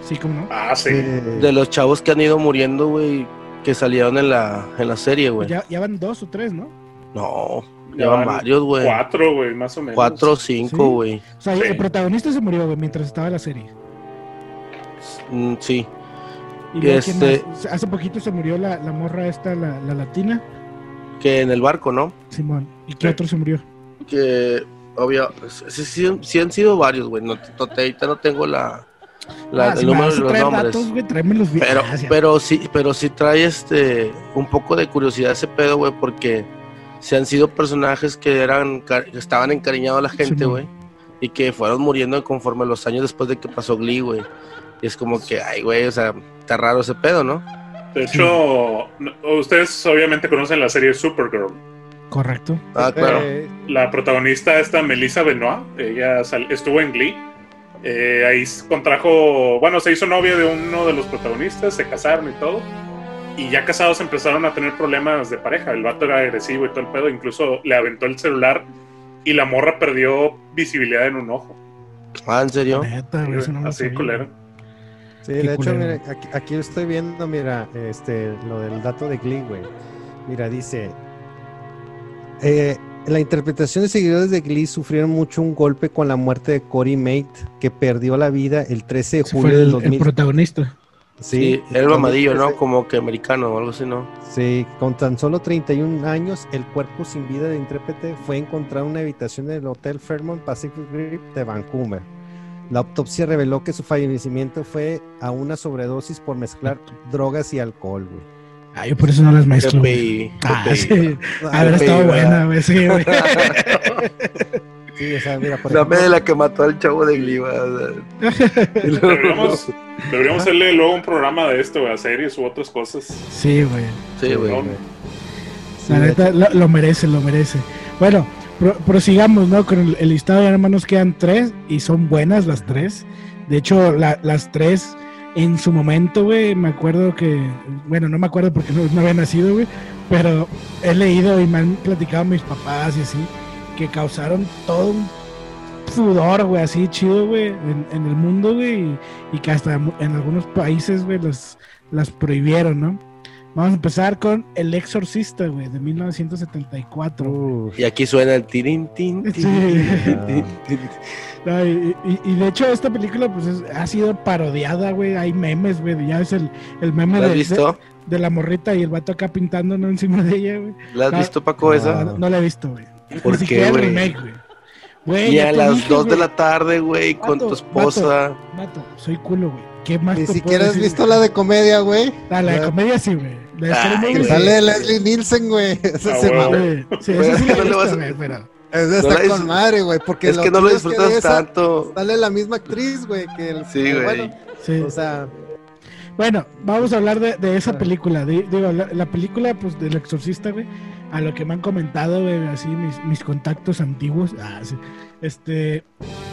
Sí, ¿cómo no? Ah, sí. De los chavos que han ido muriendo, güey, que salieron en la, en la serie, güey. Ya, ya, van dos o tres, ¿no? No, ya, van varios, güey. Cuatro, güey, más o menos. Cuatro o cinco, güey. O sea, el protagonista se murió, güey, mientras estaba en la serie. Mm, sí. ¿Y este... Hace poquito se murió la, la morra esta, la, la, latina. Que en el barco, ¿no? Simón. ¿Y qué otro se murió? Que, obvio, sí, sí, han sido varios, güey. No, ahorita no tengo la, la, ah, el número de los nombres. pero, pero sí, pero sí trae este un poco de curiosidad ese pedo, güey, porque se han sido personajes que eran que estaban encariñados a la gente, güey, y que fueron muriendo conforme los años después de que pasó Glee, güey. Y es como que, ay, güey, o sea, está raro ese pedo, ¿no? De hecho, ustedes obviamente conocen la serie Supergirl. Correcto. Ah, claro. La protagonista esta Melissa Benoit, ella estuvo en Glee eh, ahí contrajo, bueno, se hizo novia de uno de los protagonistas, se casaron y todo. Y ya casados empezaron a tener problemas de pareja. El vato era agresivo y todo el pedo. Incluso le aventó el celular y la morra perdió visibilidad en un ojo. Ah, ¿en serio? así, culero. Sí, de hecho, aquí, aquí, estoy viendo, mira, este, lo del dato de Glee, güey. Mira, dice, eh, la interpretación de seguidores de Glee sufrieron mucho un golpe con la muerte de Cory Mate, que perdió la vida el 13 de julio del 2000. El protagonista. Sí, el mamadillo, ¿no? Como que americano o algo así, ¿no? Sí, con tan solo 31 años, el cuerpo sin vida de intérprete fue encontrado en una habitación del Hotel Fairmont Pacific Grip de Vancouver. La autopsia reveló que su fallecimiento fue a una sobredosis por mezclar [LAUGHS] drogas y alcohol, güey. Ah, yo por eso no las mezclo. Ah, sí. A ver, estado buena, güey. Sí, güey. [LAUGHS] Sí, o sea, mira, por Dame de la que mató al chavo de Gliba. [LAUGHS] deberíamos, deberíamos hacerle luego un programa de esto, güey, a series u otras cosas. Sí, güey. Sí, güey. La neta, lo, merece, lo merece. Bueno, prosigamos, ¿no? Con el, listado, ya nada nos quedan tres y son buenas las tres. De hecho, la, las tres en su momento, güey, me acuerdo que, bueno, no me acuerdo porque no, había nacido, güey, pero he leído y me han platicado mis papás y así, que causaron todo un pudor, güey, así chido, güey, en, el mundo, güey, y, que hasta en algunos países, güey, las, las prohibieron, ¿no? Vamos a empezar con El Exorcista, güey, de 1974. y aquí suena el tirín, tin, y, de hecho, esta película pues ha sido parodiada, güey. Hay memes, güey. Ya es el, el meme de, de, la morrita y el vato acá pintando encima de ella, güey. ¿La has visto, Paco, esa? No, la he visto, güey. ¿Por qué, güey? güey. Y a las 2 de la tarde, güey, con tu esposa. Mato, soy culo, güey. ¿Qué más Ni siquiera has visto la de comedia, güey. Ah, la de comedia sí, güey. La de que sale Leslie Nielsen, güey. Esa se Sí, esa sí la güey. Es de estar con madre, güey, porque es que no lo disfrutas tanto. Sale la misma actriz, güey, que el Sí, güey. sí. O sea, bueno, vamos a hablar de, esa película. digo, la, película pues del exorcista, güey. A lo que me han comentado, güey, así mis, mis contactos antiguos. Ah, sí, este,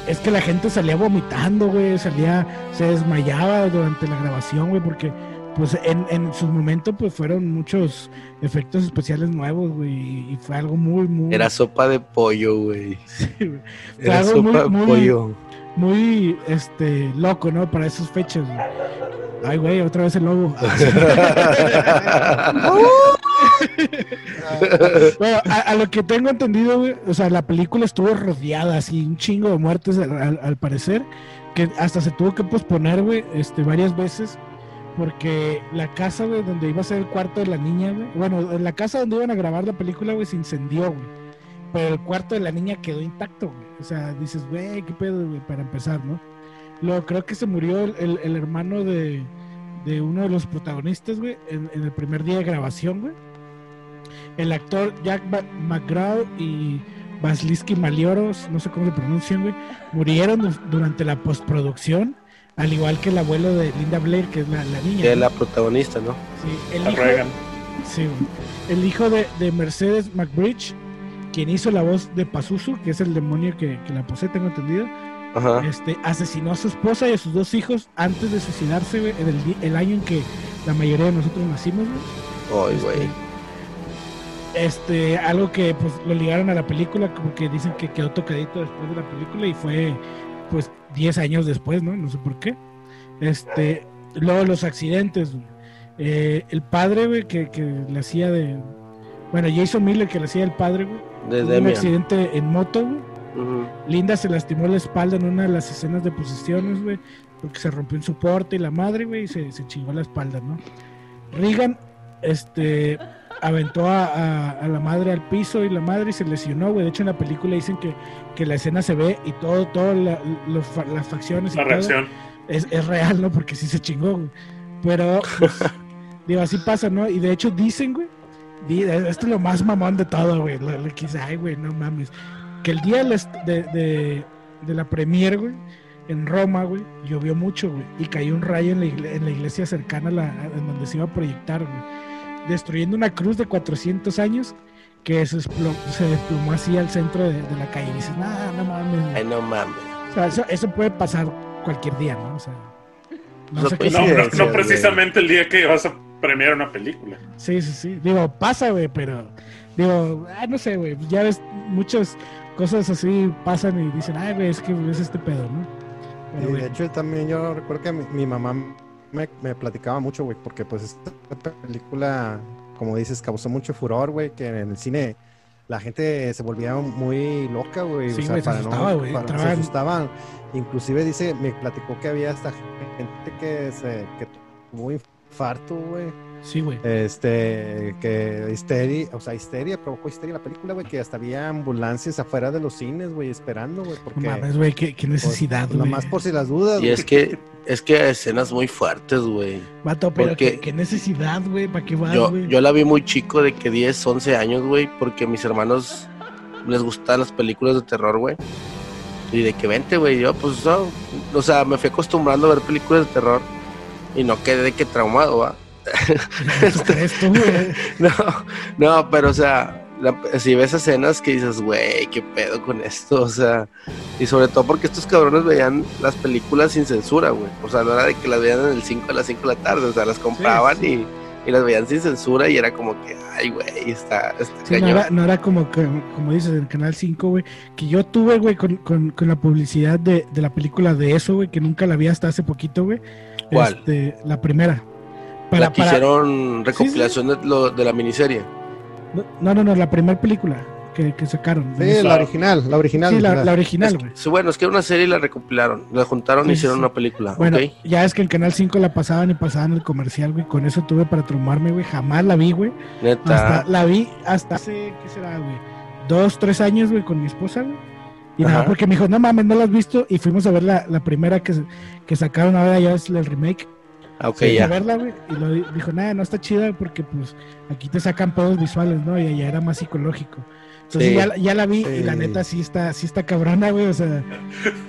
es que la gente salía vomitando, güey. Salía, se desmayaba durante la grabación, güey, porque pues en, en su momento pues fueron muchos efectos especiales nuevos, güey, y fue algo muy, muy... Era sopa de pollo, güey. [LAUGHS] Sí, Era sopa de pollo. Muy, este, loco, ¿no? Para esas fechas, güey. Ay, güey, otra vez el lobo. [LAUGHS] [LAUGHS] [LAUGHS] a, lo que tengo entendido, güey, o sea, la película estuvo rodeada así, un chingo de muertes al, parecer, que hasta se tuvo que posponer, güey, este, varias veces, porque la casa, güey, donde iba a ser el cuarto de la niña, güey, bueno, la casa donde iban a grabar la película, güey, se incendió, güey, pero el cuarto de la niña quedó intacto, güey, o sea, dices, güey, qué pedo, güey, para empezar, ¿no? Lo, creo que se murió el, hermano de, de, uno de los protagonistas, güey, en, el primer día de grabación, güey. El actor Jack McGraw y Baslisky Malioros, no sé cómo se pronuncian, güey, murieron durante la postproducción, al igual que el abuelo de Linda Blair, que es la, niña. Que es la protagonista, ¿no? Sí, el hijo, sí, el hijo de, de, Mercedes McBridge, quien hizo la voz de Pazuzu, que es el demonio que, que la posee, tengo entendido este, asesinó a su esposa y a sus dos hijos antes de suicidarse, en el, el, año en que la mayoría de nosotros nacimos, güey. Este, este, algo que pues lo ligaron a la película, como que dicen que quedó tocadito después de la película y fue pues 10 años después, ¿no? No sé por qué. Este, luego los accidentes, eh, el padre, güey, que, que, le hacía de. Bueno, Jason Miller, que le hacía el padre, güey. un accidente en moto, güey Linda se lastimó la espalda en una de las escenas de posiciones, güey, porque se rompió un soporte y la madre, güey, y se, se chingó la espalda, ¿no? Regan, este, aventó a, la madre al piso y la madre se lesionó, güey. De hecho, en la película dicen que, que la escena se ve y todo, todo las facciones y la reacción. es, es, real, ¿no? Porque sí se chingó, güey. Pero, pues, [LAUGHS] digo, así pasa, ¿no? Y de hecho dicen, güey, esto es lo más mamón de todo, güey. Le quise, ay, güey, no mames que el día de, la premier, güey, en Roma, güey, llovió mucho, güey, y cayó un rayo en la, iglesia, cercana a la, en donde se iba a proyectar, güey, destruyendo una cruz de 400 años que se, desplomó así al centro de, la calle. Y dices, no, no mames. Ay, no mames. O sea, eso, puede pasar cualquier día, ¿no? O sea, no, no, precisamente el día que vas a premiar una película. Sí, sí, sí. Digo, pasa, güey, pero digo, ah, no sé, güey, ya ves muchos cosas así pasan y dicen, ay, güey, es que es este pedo, ¿no? de hecho también yo recuerdo que mi, mamá me, platicaba mucho, güey, porque pues esta película, como dices, causó mucho furor, güey, que en el cine la gente se volvía muy loca, güey. Sí, o sea, se asustaba, güey. Se asustaban. Inclusive dice, me platicó que había hasta gente que se que tuvo infarto, güey Sí, güey. Este, que histeria, o sea, histeria, provocó histeria la película, güey, que hasta había ambulancias afuera de los cines, güey, esperando, güey. Porque, no mames, güey, qué, necesidad, güey. Nomás por si las dudas, Y es que, es que escenas muy fuertes, güey. Vato, pero qué, necesidad, güey, ¿para qué vas, yo, Yo la vi muy chico, de que 10, 11 años, güey, porque a mis hermanos les gustan las películas de terror, güey. Y de que vente, güey, yo, pues, o sea, me fui acostumbrando a ver películas de terror y no quedé de que traumado, va [LAUGHS] no, no, pero o sea, si ves escenas que dices, güey, qué pedo con esto, o sea, y sobre todo porque estos cabrones veían las películas sin censura, güey, o sea, no era de que las veían en el 5 a las 5 de la tarde, o sea, las compraban Y, las veían sin censura y era como que, ay, güey, está, no, era, como, como dices, en el Canal 5, güey, que yo tuve, güey, con, la publicidad de, la película de eso, güey, que nunca la vi hasta hace poquito, güey. ¿Cuál? Este, la primera. Para, la que hicieron recopilación De, lo, de la miniserie. No, no, no, la primera película que, que sacaron. Sí, la original, la original. Sí, la, original, güey. bueno, es que era una serie y la recopilaron, la juntaron y hicieron una película. Bueno, ya es que en Canal 5 la pasaban y pasaban el comercial, güey. Con eso tuve para traumarme, güey. Jamás la vi, güey. Neta. la vi hasta hace, ¿qué será, güey? Dos, tres años, güey, con mi esposa, güey. Y nada, porque me dijo, no mames, no la has visto. Y fuimos a ver la, la primera que, que sacaron ahora, ya es el remake. Ah, ya. verla, y lo dijo, nada, no está chida porque pues aquí te sacan pedos visuales, ¿no? Y allá era más psicológico. Entonces ya, ya, la vi y la neta sí está, sí está cabrona, güey. O sea.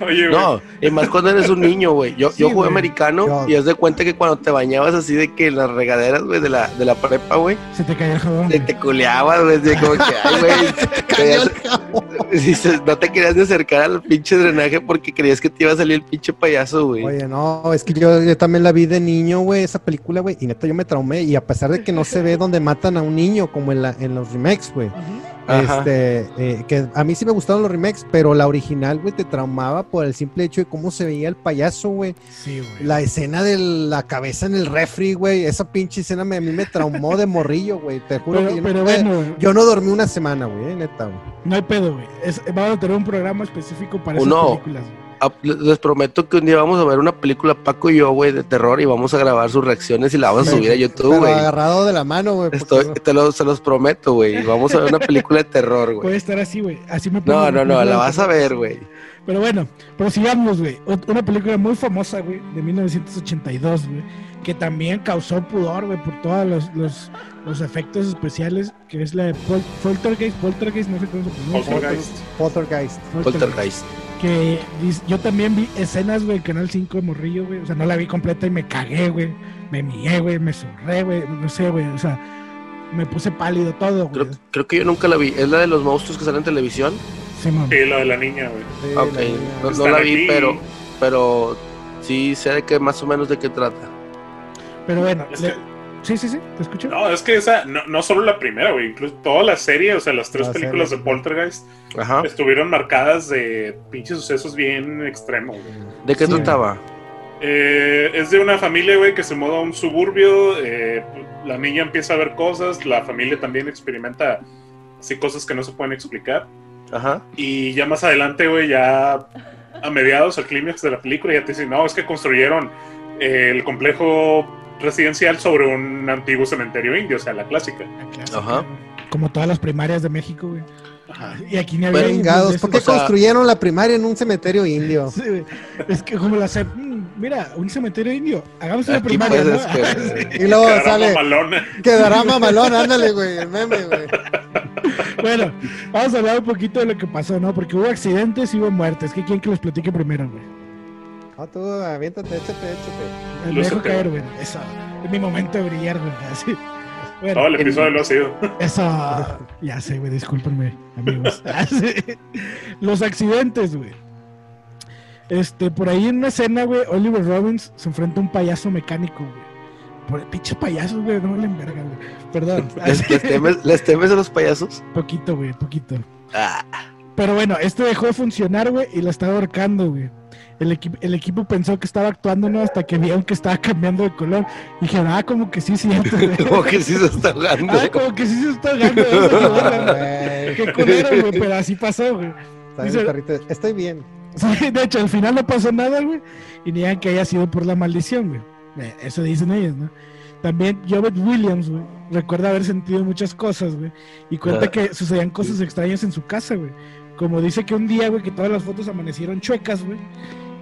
[LAUGHS] Oye, No, y más cuando eres un niño, güey. Yo, yo jugué americano y es de cuenta que cuando te bañabas así de que en las regaderas, güey, de la, de la prepa, güey. Se te caía el jabón. Se te culeabas, güey. Como que, ay, güey. [LAUGHS] se te cayó el jabón. [LAUGHS] Dices, no te querías ni acercar al pinche drenaje porque creías que te iba a salir el pinche payaso, güey. Oye, no, es que yo, yo también la vi de niño, güey, esa película, güey. Y neta, yo me traumé. Y a pesar de que no se ve donde matan a un niño, como en, la, en los remakes, güey. Este, eh, que a mí sí me gustaron los remakes, pero la original, güey, te traumaba por el simple hecho de cómo se veía el payaso, güey. Sí, güey. La escena de la cabeza en el refri, güey. Esa pinche escena me, a mí me traumó de morrillo, güey. Te juro que yo, no, bueno, yo no dormí una semana, güey, eh, neta, güey. No hay pedo, güey. Vamos a tener un programa específico para esas películas, güey les prometo que un día vamos a ver una película Paco y yo, güey, de terror y vamos a grabar sus reacciones y la vamos a subir a YouTube, güey. agarrado de la mano, güey. Te lo, se los prometo, güey. Vamos a ver una película de terror, güey. Puede estar así, güey. Así me No, no, no, la vas a ver, güey. Pero bueno, prosigamos, güey. Una película muy famosa, güey, de 1982, güey, que también causó pudor, güey, por todos los, los, los, efectos especiales, que es la de Poltergeist, Poltergeist, no sé cómo se pronuncia. Poltergeist. Poltergeist. Poltergeist que yo también vi escenas, güey, Canal 5 de Morrillo, güey. O sea, no la vi completa y me cagué, güey. Me mié, güey, me surré, güey. No sé, güey. O sea, me puse pálido todo, güey. Creo, que yo nunca la vi. ¿Es la de los monstruos que salen en televisión? Sí, Sí, la de la niña, güey. ok, no, la vi, pero, pero sí sé de qué más o menos de qué trata. Pero bueno, Sí, sí, sí, te escucho. No, es que esa, no, no solo la primera, güey, incluso toda la serie, o sea, las tres películas de Poltergeist estuvieron marcadas de pinches sucesos bien extremos, güey. ¿De qué trataba? Eh, es de una familia, güey, que se muda a un suburbio, eh, la niña empieza a ver cosas, la familia también experimenta así cosas que no se pueden explicar. Ajá. Y ya más adelante, güey, ya a mediados, al clímax de la película, ya te dicen, no, es que construyeron el complejo residencial sobre un antiguo cementerio indio, o sea, la clásica. Ajá. Como todas las primarias de México, güey. Ajá. Y aquí ni había ¿Por qué construyeron la primaria en un cementerio indio? Sí, es que como la mm, mira, un cementerio indio, hagamos una primaria, ¿no? [LAUGHS] Y luego sale Quedará [LAUGHS] mamalón, ándale, güey, el meme, güey. Bueno, vamos a hablar un poquito de lo que pasó, ¿no? Porque hubo accidentes y hubo muertes. ¿Qué quieren que los platique primero, güey? Ah, tú aviéntate, échate, échate. Me dejo caer, güey. Eso. Es mi momento de brillar, güey. Así. Bueno, Todo el episodio lo ha sido. Eso. Ya sé, güey. Discúlpenme, amigos. [LAUGHS] Los accidentes, güey. Este, por ahí en una escena, güey, Oliver Robbins se enfrenta a un payaso mecánico, güey. Por el pinche payasos, güey, no valen verga, güey. Perdón. [LAUGHS] ¿Les, temes, a los payasos? Poquito, güey, poquito. Ah. Pero bueno, este dejó de funcionar, güey, y la estaba ahorcando, güey el, el equipo pensó que estaba actuando, ¿no? Hasta que vieron que estaba cambiando de color. Y dijeron, ah, como que sí, cierto. [LAUGHS] como que sí se está ahogando. Ah, como que sí se está ahogando. Qué culero, güey, pero así pasó, güey. Estoy bien. Sí, de hecho, al final no pasó nada, güey. Y digan que haya sido por la maldición, güey. Eh, eso dicen ellos, ¿no? También Jobet Williams, güey, recuerda haber sentido muchas cosas, güey. Y cuenta que sucedían cosas extrañas en su casa, güey. Como dice que un día, güey, que todas las fotos amanecieron chuecas, güey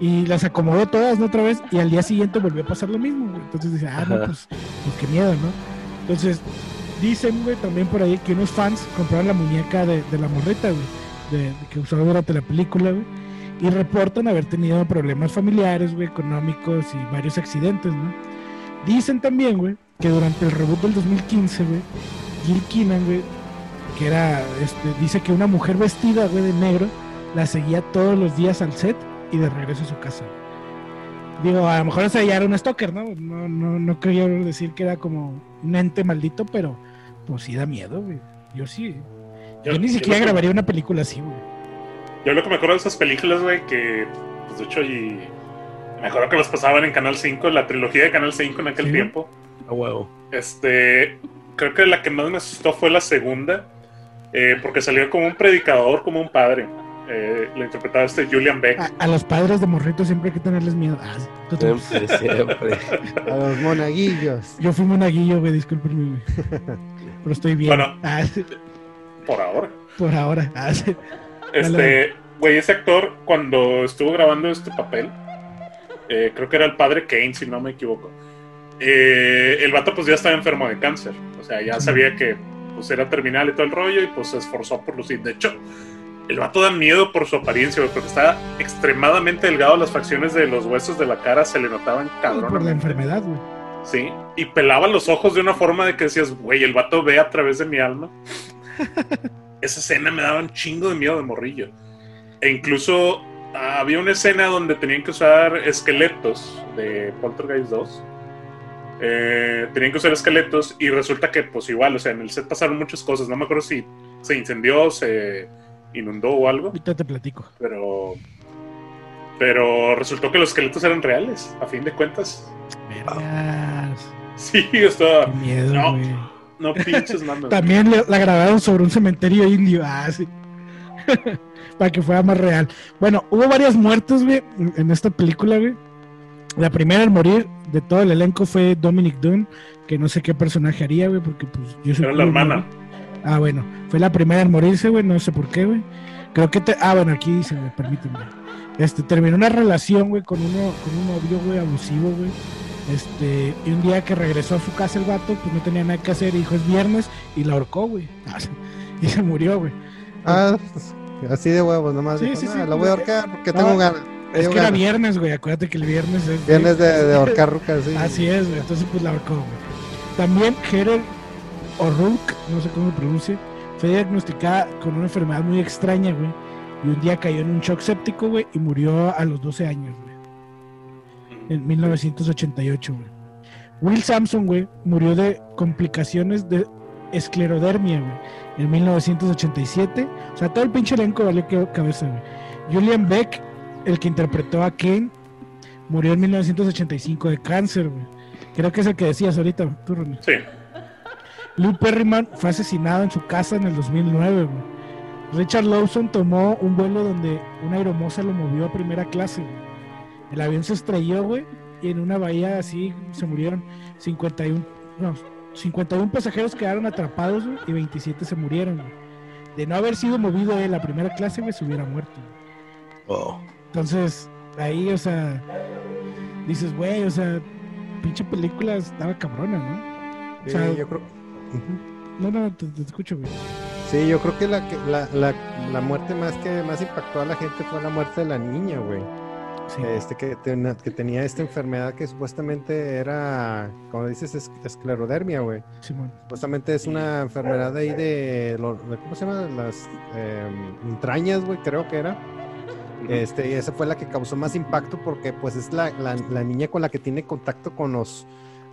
y las acomodó todas, ¿no? Otra vez, y al día siguiente volvió a pasar lo mismo, güey. Entonces dice, ah, no, pues, pues qué miedo, ¿no? Entonces, dicen, güey, también por ahí que unos fans compraron la muñeca de, la morrita, güey, de, que usó durante la película, güey, y reportan haber tenido problemas familiares, güey, económicos y varios accidentes, ¿no? Dicen también, güey, que durante el reboot del 2015, güey, Gil Keenan, güey, que era, este, dice que una mujer vestida, güey, de negro, la seguía todos los días al set y de regreso a su casa. Digo, a lo mejor ese ya era un stalker, ¿no? No, no, no quería decir que era como un ente maldito, pero pues sí da miedo, güey. Yo sí. Yo, ni siquiera grabaría una película así, güey. Yo lo que me acuerdo de esas películas, güey, que pues de hecho y me acuerdo que las pasaban en Canal 5, la trilogía de Canal 5 en aquel tiempo. A huevo. Este, creo que la que más me asustó fue la segunda, eh, porque salió como un predicador, como un padre. Eh, lo interpretaba este Julian Beck. A, los padres de morritos siempre hay que tenerles miedo. Ah, siempre, siempre. [LAUGHS] A los monaguillos. Yo fui monaguillo, güey, discúlpenme, Pero estoy bien. Bueno, ah, por ahora. Por ahora. Ah, este, güey, ese actor, cuando estuvo grabando este papel, eh, creo que era el padre Kane, si no me equivoco. eh, el vato pues ya estaba enfermo de cáncer. O sea, ya sabía que pues era terminal y todo el rollo y pues se esforzó por lucir. De hecho, el vato da miedo por su apariencia, porque estaba extremadamente delgado, las facciones de los huesos de la cara se le notaban cabrón. Por la enfermedad, güey. Sí, y pelaba los ojos de una forma de que decías, güey, el vato ve a través de mi alma. [LAUGHS] Esa escena me daba un chingo de miedo de morrillo. E incluso ah, había una escena donde tenían que usar esqueletos de Poltergeist 2. Eh, tenían que usar esqueletos y resulta que, pues igual, o sea, en el set pasaron muchas cosas. No me acuerdo si se incendió, se inundó o algo. Ahorita te platico. Pero. Pero resultó que los esqueletos eran reales, a fin de cuentas. Sí, estaba. miedo, no, no pinches mames. También la grabaron sobre un cementerio indio. Ah, sí. [LAUGHS] Para que fuera más real. Bueno, hubo varias muertes, güey, en esta película, güey. La primera al morir de todo el elenco fue Dominic Dunn, que no sé qué personaje haría, güey, porque pues yo soy. Era la hermana. Ah, bueno, fue la primera en morirse, güey, no sé por qué, güey. Creo que te... Ah, bueno, aquí dice, permíteme. Este, terminó una relación, güey, con uno, con un novio, güey, abusivo, güey. Este, y un día que regresó a su casa el vato, pues no tenía nada que hacer, y dijo, es viernes, y la ahorcó, güey. [LAUGHS] y se murió, güey. Ah, pues, así de huevos, nomás. Sí, sí, sí, la voy a ahorcar porque tengo ganas. Es que era viernes, güey. Acuérdate que el viernes es. Viernes de, de ahorcar rucas, sí. [LAUGHS] Así es, güey. Entonces, pues la ahorcó, güey. También Herer O'Rourke, no sé cómo se pronuncia, fue diagnosticada con una enfermedad muy extraña, güey. Y un día cayó en un shock séptico, güey, y murió a los 12 años, güey. En 1988, güey. Will Sampson, güey, murió de complicaciones de esclerodermia, güey, en 1987. O sea, todo el pinche elenco vale cabeza, güey. Julian Beck, el que interpretó a Kane, murió en 1985 de cáncer, güey. Creo que es el que decías ahorita, tú, Sí. Lou Perryman fue asesinado en su casa en el 2009. Richard Lawson tomó un vuelo donde una aeromoza lo movió a primera clase. El avión se estrelló, güey, y en una bahía así se murieron 51, no, 51 pasajeros quedaron atrapados y 27 se murieron. De no haber sido movido él a primera clase, güey, se hubiera muerto. Oh. Entonces, ahí, o sea, dices, güey, o sea, pinche película estaba cabrona, ¿no? O sea, yo creo no, no, te, escucho, güey. Sí, yo creo que la, la, la, muerte más que más impactó a la gente fue la muerte de la niña, güey. Este, que, que, tenía esta enfermedad que supuestamente era, como dices, esclerodermia, güey. Supuestamente es una enfermedad ahí de, ¿cómo se llama? Las em, entrañas, güey, creo que era. Este, y esa fue la que causó más impacto porque pues es la, la niña con la que tiene contacto con los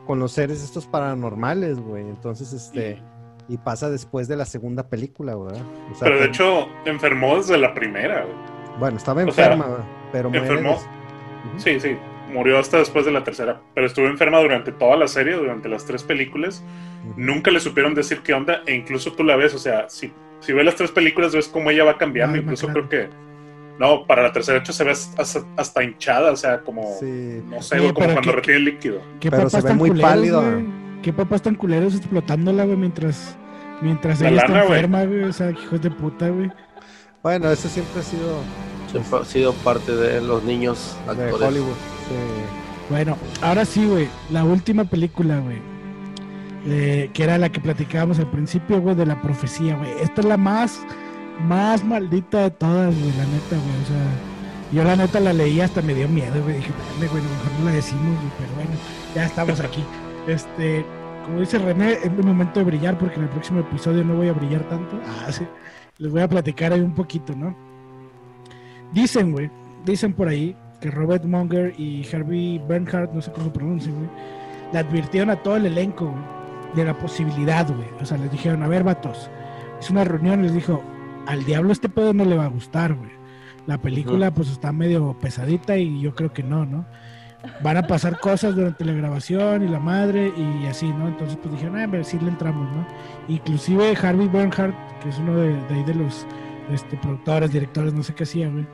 con los seres estos paranormales, güey. Entonces, este, y pasa después de la segunda película, ¿verdad? pero de hecho, enfermó desde la primera, güey. Bueno, estaba enferma, pero enfermó. Sí, sí, murió hasta después de la tercera, pero estuvo enferma durante toda la serie, durante las tres películas. Nunca le supieron decir qué onda, e incluso tú la ves, o sea, si, si ves las tres películas, ves cómo ella va cambiando, incluso creo que no, para la tercera hecho se ve hasta, hinchada, o sea, como. No sé, como cuando retiene el líquido. ¿Qué Pero se ve muy pálido. ¿Qué papás tan culeros explotándola, güey, mientras. Mientras ella está enferma, güey. O sea, hijos de puta, güey. Bueno, eso siempre ha sido. Siempre ha sido parte de los niños de Hollywood. Bueno, ahora sí, güey. La última película, güey. que era la que platicábamos al principio, güey, de la profecía, güey. Esta es la más más maldita de todas, güey, la neta, güey. O sea, yo la neta la leí hasta me dio miedo, güey. Dije, güey, mejor no la decimos, güey, pero bueno, ya estamos aquí. [LAUGHS] este, como dice René, es mi momento de brillar porque en el próximo episodio no voy a brillar tanto. Ah, sí. Les voy a platicar ahí un poquito, ¿no? Dicen, güey, dicen por ahí que Robert Munger y Herbie Bernhardt, no sé cómo se pronuncia, güey, le advirtieron a todo el elenco, de la posibilidad, güey. O sea, les dijeron, a ver, vatos, es una reunión, les dijo, al diablo este pedo no le va a gustar, güey. La película pues está medio pesadita y yo creo que no, ¿no? Van a pasar cosas durante la grabación y la madre y así, ¿no? Entonces pues dijeron, a ver si le entramos, ¿no? Inclusive Harvey Bernhardt, que es uno de, ahí de los este, productores, directores, no sé qué hacía, güey,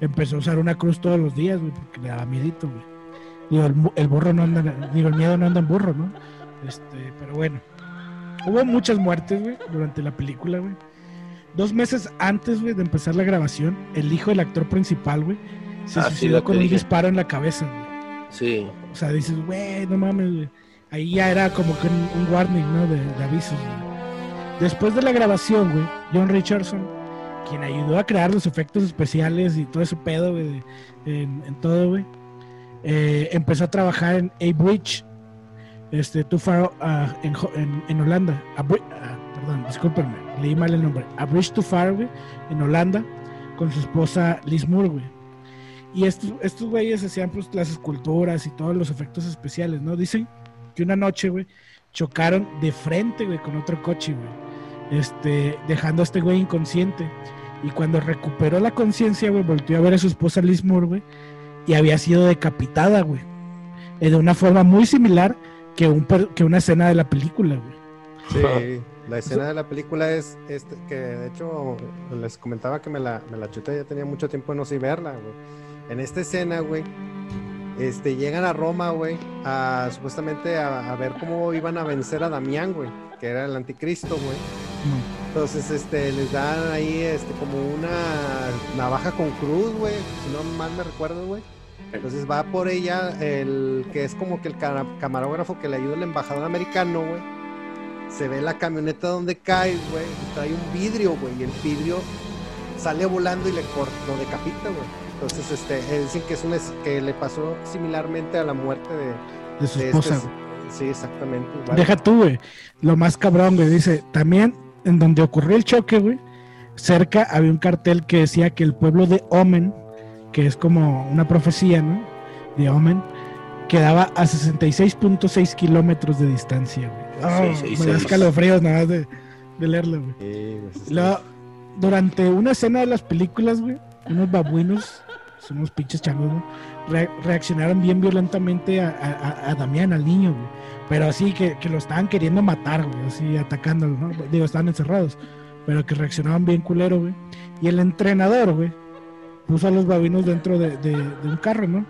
empezó a usar una cruz todos los días, güey, porque le daba miedito, güey. Digo, el, el, burro no anda, digo, el miedo no anda en burro, ¿no? Este, pero bueno. Hubo muchas muertes, güey, durante la película, güey. Dos meses antes, güey, de empezar la grabación, el hijo del actor principal, güey, se ah, suicidó con un disparo en la cabeza, güey. Sí. O sea, dices, güey, no mames, güey. ahí ya era como que un, warning, ¿no? De, avisos. Después de la grabación, güey, John Richardson, quien ayudó a crear los efectos especiales y todo ese pedo, güey, en, todo, güey, eh, empezó a trabajar en A Bridge, este, Too Far, uh, en, Holanda. A, uh, perdón, discúlpenme, leí mal el nombre. A Bridge Too Far, güey, en Holanda, con su esposa Liz Moore, güey. Y estos, estos güeyes hacían pues las esculturas y todos los efectos especiales, ¿no? Dicen que una noche, güey, chocaron de frente, güey, con otro coche, güey. Este, dejando a este güey inconsciente. Y cuando recuperó la conciencia, güey, volvió a ver a su esposa Liz Moore, güey, y había sido decapitada, güey. Eh, de una forma muy similar que, un, que una escena de la película, güey. Sí, la escena de la película es este, que de hecho les comentaba que me la, me la chuté, ya tenía mucho tiempo de no sé verla, güey en esta escena, güey, este, llegan a Roma, güey, a, supuestamente a, ver cómo iban a vencer a Damián, güey, que era el anticristo, güey. Entonces, este, les dan ahí, este, como una navaja con cruz, güey, si no mal me recuerdo, güey. Entonces va por ella el que es como que el camarógrafo que le ayuda al embajador americano, güey. Se ve la camioneta donde cae, güey, trae un vidrio, güey, y el vidrio sale volando y le corta, lo decapita, güey. Entonces, este, eh, dicen que es un que le pasó similarmente a la muerte de, su este esposa. sí, exactamente. Deja tú, güey. Lo más cabrón, güey. Dice, también en donde ocurrió el choque, güey, cerca había un cartel que decía que el pueblo de Omen, que es como una profecía, ¿no? De Omen, quedaba a 66.6 kilómetros de distancia, güey. Oh, me da escalofríos nada más de, leerlo, güey. durante una escena de las películas, güey, unos babuinos son unos pinches changos, reaccionaron bien violentamente a, Damián, al niño, Pero así que, lo estaban queriendo matar, güey, así atacándolo, ¿no? Digo, estaban encerrados, pero que reaccionaban bien culero, güey. Y el entrenador, güey, puso a los babinos dentro de, un carro, ¿no?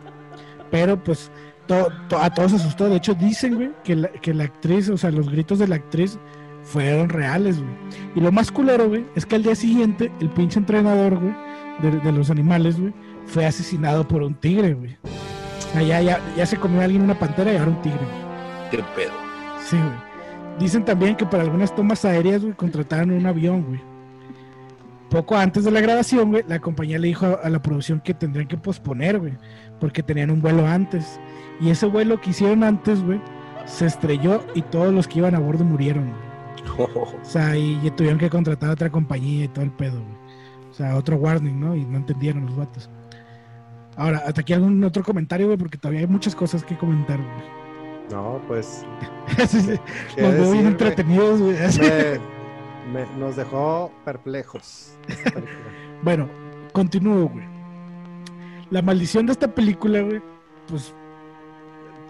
Pero pues a todos asustó. De hecho, dicen, güey, que la, que la actriz, o sea, los gritos de la actriz fueron reales, güey. Y lo más culero, güey, es que al día siguiente, el pinche entrenador, güey, de, de los animales, güey, fue asesinado por un tigre, güey. O sea, ya, ya, se comió a alguien una pantera y ahora un tigre, Qué pedo. Sí, güey. Dicen también que para algunas tomas aéreas, güey, contrataron un avión, güey. Poco antes de la grabación, güey, la compañía le dijo a, la producción que tendrían que posponer, güey, porque tenían un vuelo antes. Y ese vuelo que hicieron antes, güey, se estrelló y todos los que iban a bordo murieron. [LAUGHS] O sea, y, y, tuvieron que contratar a otra compañía y todo el pedo, güey. O sea, otro warning, ¿no? Y no entendieron los vatos. Ahora, hasta aquí algún otro comentario, güey, porque todavía hay muchas cosas que comentar, güey. No, pues. [LAUGHS] nos veo bien entretenidos, güey. [LAUGHS] nos dejó perplejos. bueno, continúo, güey. La maldición de esta película, güey, pues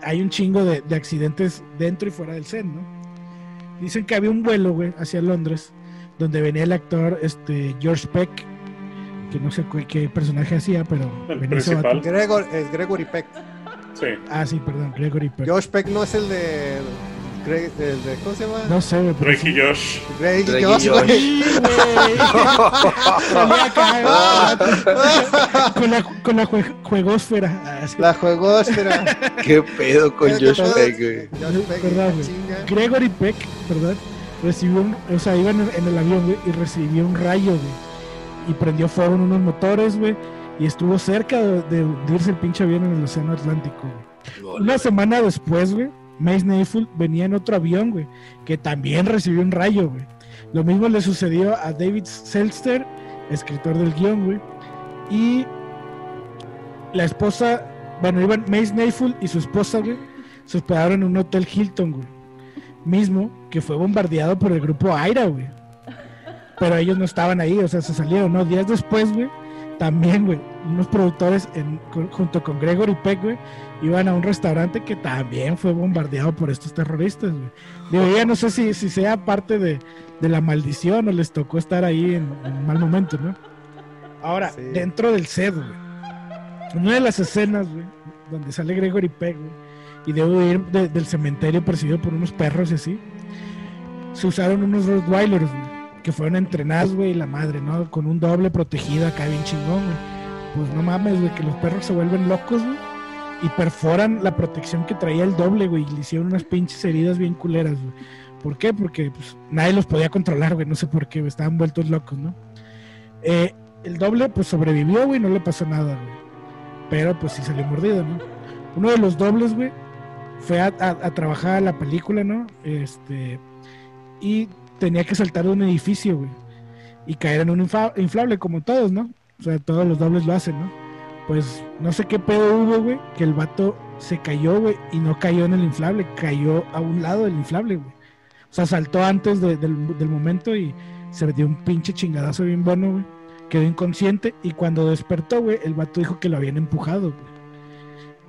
hay un chingo de, accidentes dentro y fuera del set, ¿no? Dicen que había un vuelo, güey, hacia Londres, donde venía el actor este, George Peck, que no sé qué, personaje hacía, pero... El principal. Gregor, es Gregory Peck. Sí. Ah, sí, perdón, Gregory Peck. Josh Peck no es el de... Greg, de, de, ¿Cómo se llama? No sé, güey. Greg y Josh. Greg y Josh, güey. [LAUGHS] [LAUGHS] con la, con la juegosfera. La juegosfera. [LAUGHS] Qué pedo con Josh Peck, güey. Gregory Peck, perdón, recibió un, o sea, iba en el, en el avión, güey, y recibió un rayo, güey y prendió fuego en unos motores, güey. Y estuvo cerca de, hundirse el pinche avión en el Océano Atlántico, Una semana después, güey, Mace Neyful venía en otro avión, güey, que también recibió un rayo, güey. Lo mismo le sucedió a David Selster, escritor del guion, güey. Y la esposa, bueno, iban Mace Neyful y su esposa, güey, se hospedaron en un hotel Hilton, güey. Mismo que fue bombardeado por el grupo Aira, güey pero ellos no estaban ahí, o sea, se salieron, ¿no? Días después, güey, también, güey, unos productores en, junto con Gregory Peck, güey, iban a un restaurante que también fue bombardeado por estos terroristas, güey. Digo, ya no sé si, si sea parte de, la maldición o les tocó estar ahí en, un mal momento, ¿no? Ahora, dentro del set, güey, una de las escenas, güey, donde sale Gregory Peck, güey, y debo ir del cementerio perseguido por unos perros y así, se usaron unos Rottweilers, güey que fueron entrenadas, güey, la madre, ¿no? Con un doble protegido acá bien chingón, güey. Pues no mames, güey, que los perros se vuelven locos, güey. y perforan la protección que traía el doble, güey, y le hicieron unas pinches heridas bien culeras, güey. ¿Por qué? Porque pues, nadie los podía controlar, güey, no sé por qué, estaban vueltos locos, ¿no? Eh, el doble, pues sobrevivió, güey, no le pasó nada, güey. Pero pues sí salió mordido, ¿no? Uno de los dobles, güey, fue a, trabajar a la película, ¿no? Este. Y tenía que saltar de un edificio, güey. Y caer en un inflable, como todos, ¿no? O sea, todos los dobles lo hacen, ¿no? Pues no sé qué pedo hubo, güey, que el vato se cayó, güey, y no cayó en el inflable, cayó a un lado del inflable, güey. O sea, saltó antes del, del momento y se dio un pinche chingadazo bien bueno, güey quedó inconsciente y cuando despertó, güey, el vato dijo que lo habían empujado, güey.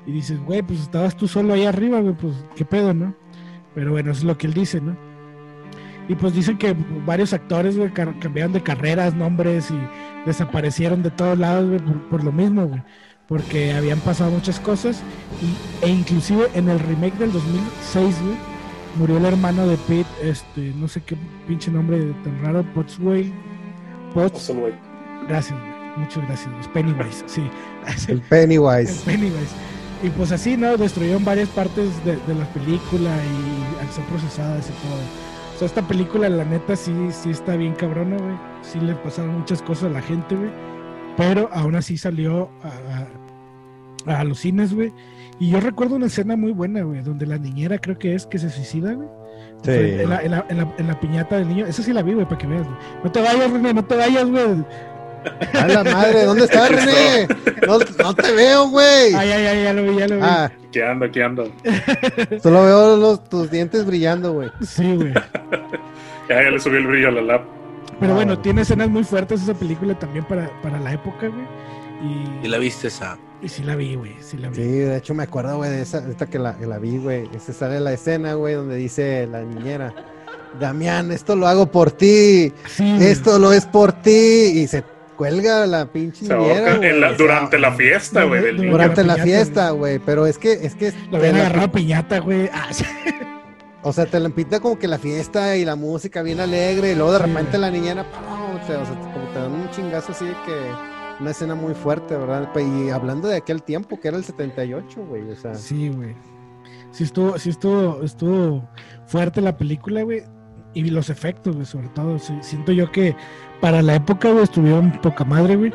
Y dices, güey, pues estabas tú solo ahí arriba, güey, pues qué pedo, ¿no? Pero bueno, eso es lo que él dice, ¿no? Y pues dicen que varios actores, güey, cambiaron de carreras, nombres y desaparecieron de todos lados, güey, por, lo mismo, güey. Porque habían pasado muchas cosas y, e inclusive en el remake del 2006, güey, murió el hermano de Pete, este, no sé qué pinche nombre tan raro, Pottsway. Pottsway. Gracias, muchas gracias. Pennywise, sí. [LAUGHS] El Pennywise. El Pennywise. Y pues así, ¿no? Destruyeron varias partes de, la película y al ser procesadas y todo. Sea, esta película, la neta, sí, sí está bien cabrona, güey. Sí le pasaron muchas cosas a la gente, güey. Pero aún así salió a, a, los cines, güey. Y yo recuerdo una escena muy buena, güey, donde la niñera creo que es que se suicida, güey. Sí. En la, en, la, en, la, piñata del niño. Esa sí la vi, güey, para que veas, güey. No te vayas, René, no te vayas, güey. A la madre, ¿dónde estás, René? No, te veo, güey. Ay, ay, ay, ya lo vi, ya lo vi. Ah. ¿Qué ando, qué ando? [LAUGHS] Solo veo los, tus dientes brillando, güey. Sí, güey. [LAUGHS] ya, ya le subí el brillo a la lap. Pero bueno, tiene escenas muy fuertes esa película también para, para la época, güey. Y... la viste esa? Y sí la vi, güey, sí la vi. Sí, de hecho me acuerdo, güey, de esa, esta que la, que la vi, güey. Esa sale la escena, güey, donde dice la niñera, Damián, esto lo hago por ti, sí, esto lo es por ti, y se cuelga la pinche durante la fiesta, güey. Durante la, fiesta, güey. Pero es que, es que. Lo habían agarrado piñata, güey. Ah, [LAUGHS] o sea, te la pinta como que la fiesta y la música bien alegre. Y luego de repente la niñera, o sea, como te dan un chingazo así de que. Una escena muy fuerte, ¿verdad? Y hablando de aquel tiempo, que era el 78, güey. O sea. Sí, güey. Sí estuvo, sí estuvo, estuvo fuerte la película, güey. Y los efectos, güey, sobre todo. siento yo que para la época, güey, estuvieron poca madre, güey.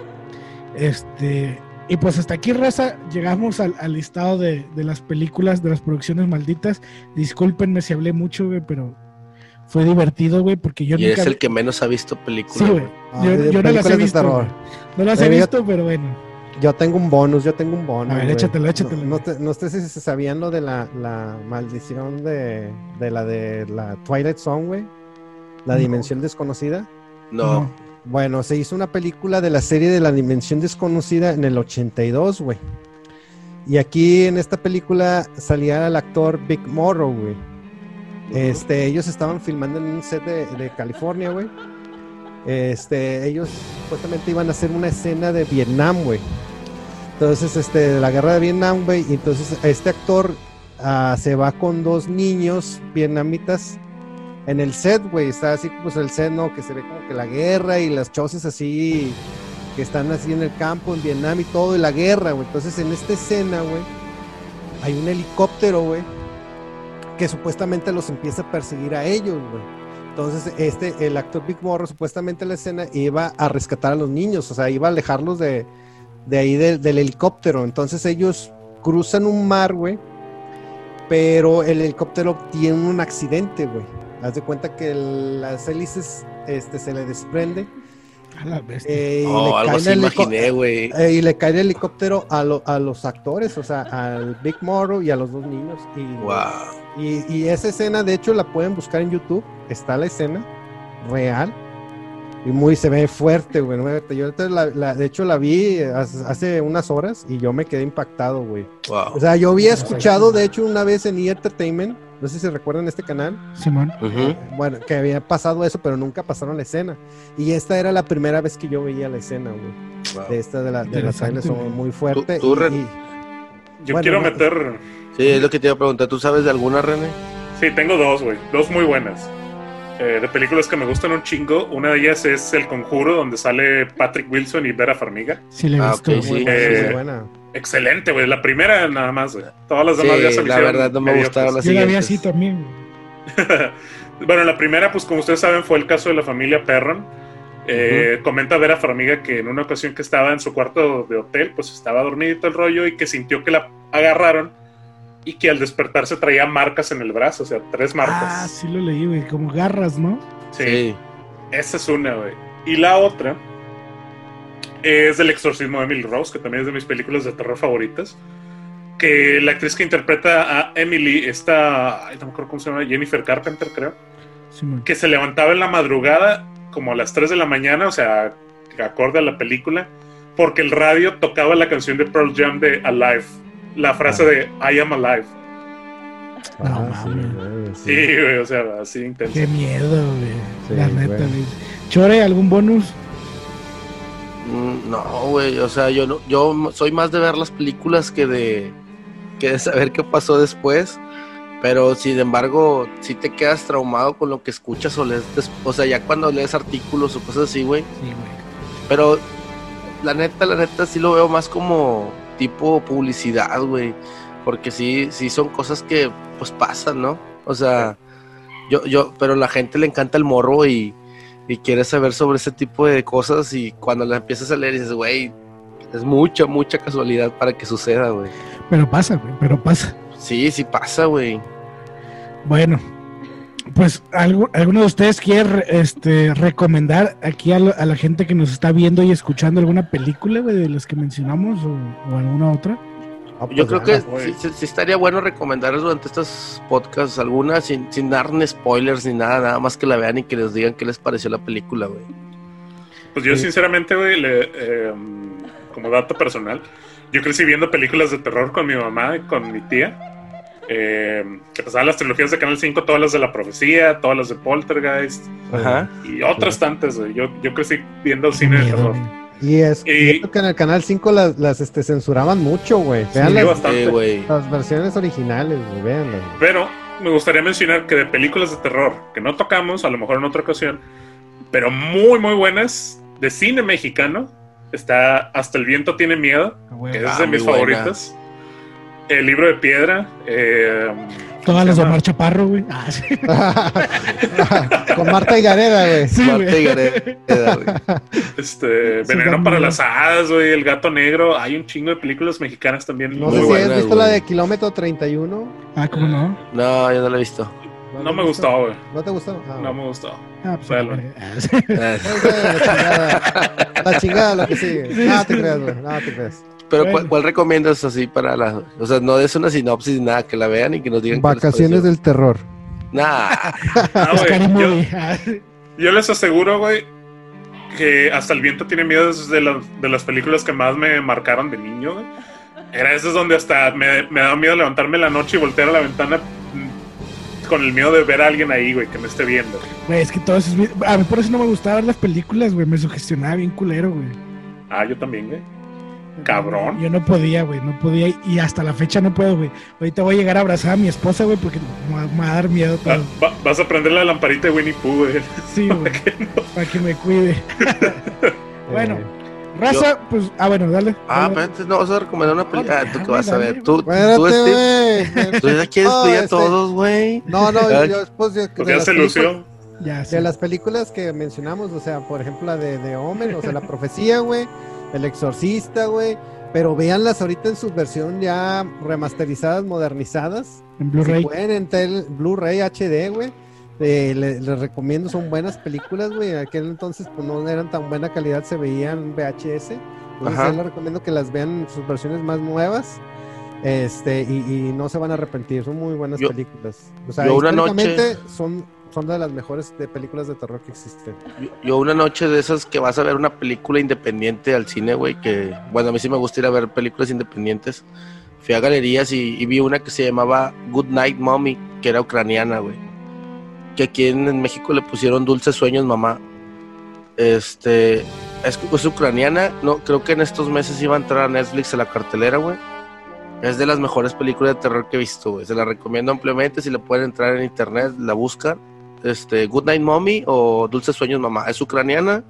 Este, y pues hasta aquí, raza, llegamos al, listado de, las películas, de las producciones malditas. Discúlpenme si hablé mucho, güey, pero fue divertido, güey, porque yo y es el que menos ha visto películas. Sí, güey. Ah, yo, no las he visto. No las he visto, pero bueno. Yo tengo un bonus, yo tengo un bonus. A ver, échatelo, échatelo. No, no, sé si se sabían lo de la, la maldición de, de, la de la Twilight Zone, güey. La dimensión desconocida. No. Bueno, se hizo una película de la serie de la Dimensión Desconocida en el 82, güey. Y aquí en esta película salía el actor Big Morrow, güey. Este, ellos estaban filmando en un set de, California, güey. Este, ellos supuestamente iban a hacer una escena de Vietnam, güey. Entonces, este, de la guerra de Vietnam, güey. Y entonces este actor ah, se va con dos niños vietnamitas en el set, güey, está así pues el set, ¿no? Que se ve como que la guerra y las choces así que están así en el campo, en Vietnam y todo, y la guerra, güey. Entonces en esta escena, güey, hay un helicóptero, güey, que supuestamente los empieza a perseguir a ellos, güey. Entonces, este, el actor Big Morro, supuestamente en la escena, iba a rescatar a los niños, o sea, iba a alejarlos de, de ahí del helicóptero. Entonces ellos cruzan un mar, güey, pero el helicóptero tiene un accidente, güey. Haz de cuenta que las hélices este, se le desprende. A la eh, oh, algo así imaginé, güey. Eh, y le cae el helicóptero a, a, los actores, o sea, al Big Morrow y a los dos niños. Y, wow. y, y, esa escena, de hecho, la pueden buscar en YouTube. Está la escena real. Y muy se ve fuerte, güey. Yo la, de hecho la vi hace unas horas y yo me quedé impactado, güey. Wow. O sea, yo había escuchado, de hecho, una vez en E! Entertainment no sé si recuerdan este canal. Simón. Bueno, que había pasado eso, pero nunca pasaron la escena. Y esta era la primera vez que yo veía la escena, güey. De esta de, la, de las son muy fuerte. yo quiero meter. Sí, es lo que te iba a preguntar. ¿Tú sabes de alguna, René? Sí, tengo dos, güey. Dos muy buenas. Eh, de películas que me gustan un chingo. Una de ellas es El Conjuro, donde sale Patrick Wilson y Vera Farmiga. Sí, le he ah, visto. muy, buena. Excelente, güey. La primera nada más, güey. Todas las demás ya se La verdad no me gustaron las Yo la vi así también. [LAUGHS] bueno, la primera, pues como ustedes saben, fue el caso de la familia Perron. Eh, comenta Vera Farmiga que en una ocasión que estaba en su cuarto de hotel, pues estaba dormidito el rollo y que sintió que la agarraron y que al despertarse traía marcas en el brazo, o sea, tres marcas. Ah, sí lo leí, güey, como garras, ¿no? Sí. Esa es una, güey. Y la otra es del exorcismo de Emily Rose, que también es de mis películas de terror favoritas. Que la actriz que interpreta a Emily, esta, no me acuerdo cómo se llama, Jennifer Carpenter, creo, que se levantaba en la madrugada, como a las 3 de la mañana, o sea, acorde a la película, porque el radio tocaba la canción de Pearl Jam de Alive, la frase de I am alive. No, ah. Sí, güey, o sea, así intenso. Qué miedo, güey. la neta, güey. Chore, ¿algún bonus? Mm, no, güey, o sea, yo no, yo soy más de ver las películas que de que de saber qué pasó después. Pero sin embargo, si te quedas traumado con lo que escuchas o lees, o sea, ya cuando lees artículos o cosas así, güey. Sí. Pero la neta, la neta sí lo veo más como tipo publicidad, güey. Porque sí, sí son cosas que pues pasan, ¿no? O sea, yo, yo, pero la gente le encanta el morro y, y quiere saber sobre ese tipo de cosas y cuando la empiezas a leer dices, güey, es mucha, mucha casualidad para que suceda, güey. Pero pasa, güey, pero pasa. Sí, sí pasa, güey. Bueno, pues ¿algo, alguno de ustedes quiere este, recomendar aquí a, la gente que nos está viendo y escuchando alguna película, güey, de las que mencionamos o alguna otra? Yo creo que sí, estaría bueno recomendarles durante estos podcasts alguna sin, sin dar spoilers ni nada, nada más que la vean y que les digan qué les pareció la película, güey. Pues yo sinceramente, güey, eh, como dato personal, yo crecí viendo películas de terror con mi mamá y con mi tía. Eh, que pasaban las trilogías de Canal 5, todas las de la profecía, todas las de Poltergeist y otras tantas, güey. Yo, yo crecí viendo cine de terror. Y es que en el canal 5 las, las este, censuraban mucho, güey. Vean las, las, versiones originales, güey, véanlas. Pero me gustaría mencionar que de películas de terror que no tocamos, a lo mejor en otra ocasión, pero muy, muy buenas, de cine mexicano, está Hasta el viento tiene miedo, ah, que es de ah, mis favoritas. El libro de piedra, eh, Todas las de Omar Chaparro, güey. Ah, sí. [LAUGHS] Con Marta y Gareda, güey. Sí, Marta y Gareda, güey. Este, Veneno para las hadas, güey. El gato negro. Hay un chingo de películas mexicanas también. No sé si has visto la de Kilómetro 31. Ah, ¿cómo no? No, yo no la he visto. No, me gustó, güey. ¿No te gustó? Ah, no me gustó. Ah, pues. Bueno. [LAUGHS] la chingada. La chingada lo que sigue. No te creas, güey. No te creas. Pero ¿cuál, recomiendas así para la... O sea, no es una sinopsis, nada, que la vean y que nos digan... Vacaciones del terror. Nah. [LAUGHS] yo, les aseguro, güey, que hasta el viento tiene miedo es de, de las películas que más me marcaron de niño, güey. Era eso es donde hasta me, me daba miedo levantarme la noche y voltear a la ventana con el miedo de ver a alguien ahí, güey, que me esté viendo. Güey, es que todo eso es... A mí por eso no me gustaba ver las películas, güey. Me sugestionaba bien culero, güey. Ah, yo también, güey. Cabrón. Yo no podía, güey, no podía. Y hasta la fecha no puedo, güey. Ahorita voy a llegar a abrazar a mi esposa, güey, porque me va, a dar miedo. Todo. vas a prender la lamparita de Winnie Pooh, güey. Sí, [LAUGHS] güey. Para que me cuide. [LAUGHS] bueno. Raza, pues, ah, bueno, dale. Ah, pero antes no vas a recomendar una película. Ah, tú qué vas a ver. Tú, tú, Steve. Tú ya quieres no, a todos, güey. No, no, yo después. Pues ya se lució. Ya, De las películas que mencionamos, o sea, por ejemplo, la de, de Omen, o sea, la profecía, güey. El Exorcista, güey. Pero véanlas ahorita en su versión ya remasterizadas, modernizadas. En Blu-ray. Si pueden en Blu-ray HD, güey. Eh, les, recomiendo, son buenas películas, güey. En aquel entonces pues no eran tan buena calidad, se veían VHS. Entonces les recomiendo que las vean en sus versiones más nuevas. Este, y, no se van a arrepentir, son muy buenas películas. O sea, una noche... son son de las mejores de películas de terror que existen. Yo, una noche de esas que vas a ver una película independiente al cine, güey, que, bueno, a mí sí me gusta ir a ver películas independientes. Fui a galerías y, vi una que se llamaba Good Night Mommy, que era ucraniana, güey. Que aquí en, México le pusieron Dulces Sueños Mamá. Este, es, es ucraniana, no, creo que en estos meses iba a entrar a Netflix a la cartelera, güey. Es de las mejores películas de terror que he visto, güey. Se la recomiendo ampliamente. Si le pueden entrar en internet, la buscan este, Good Night Mommy o Dulces Sueños Mamá. Es ucraniana,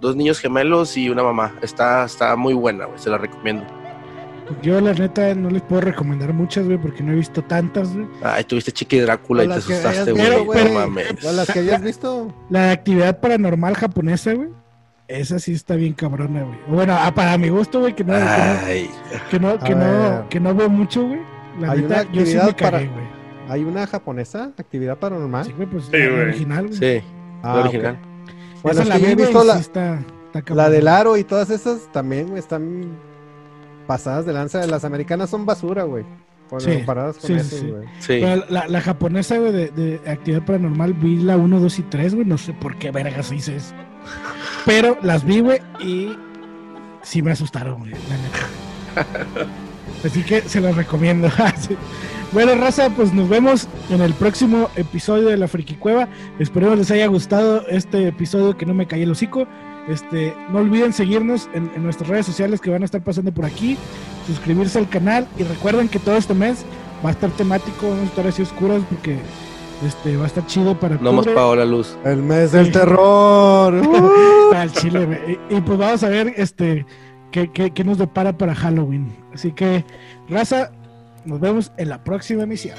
dos niños gemelos y una mamá. Está, está muy buena, se la recomiendo. Yo, la neta, no les puedo recomendar muchas, güey, porque no he visto tantas, güey. Ay, tuviste Chiqui Drácula y te asustaste, güey. No mames. las que hayas visto. La actividad paranormal japonesa, güey. Esa sí está bien cabrona, güey. Bueno, ah, para mi gusto, güey, que no, que no, que no, que no, veo mucho, güey. La neta, yo sí me cagué, güey. ¿Hay una japonesa? ¿Actividad paranormal? Sí, güey, pues sí, original, güey. Sí, ah, original. Bueno, es que yo he visto la, la del aro y todas esas también, güey, están pasadas de lanza. Las americanas son basura, güey. Sí, comparadas con sí, sí, güey. Sí. la, la, japonesa, güey, de, de, actividad paranormal, vi la 1, 2 y 3, güey. No sé por qué vergas hice eso. Pero las vi, güey, y sí me asustaron, güey. [LAUGHS] Así que se las recomiendo. [LAUGHS] bueno, raza, pues nos vemos en el próximo episodio de La Friki Cueva. Esperemos les haya gustado este episodio que no me caí el hocico. Este, no olviden seguirnos en, en, nuestras redes sociales que van a estar pasando por aquí, suscribirse al canal y recuerden que todo este mes va a estar temático, vamos a estar así oscuras porque este, va a estar chido para No hemos pagado la luz. El mes del terror. [LAUGHS] Al chile, y, pues vamos a ver este qué, qué, nos depara para Halloween. Así que, raza, nos vemos en la próxima emisión.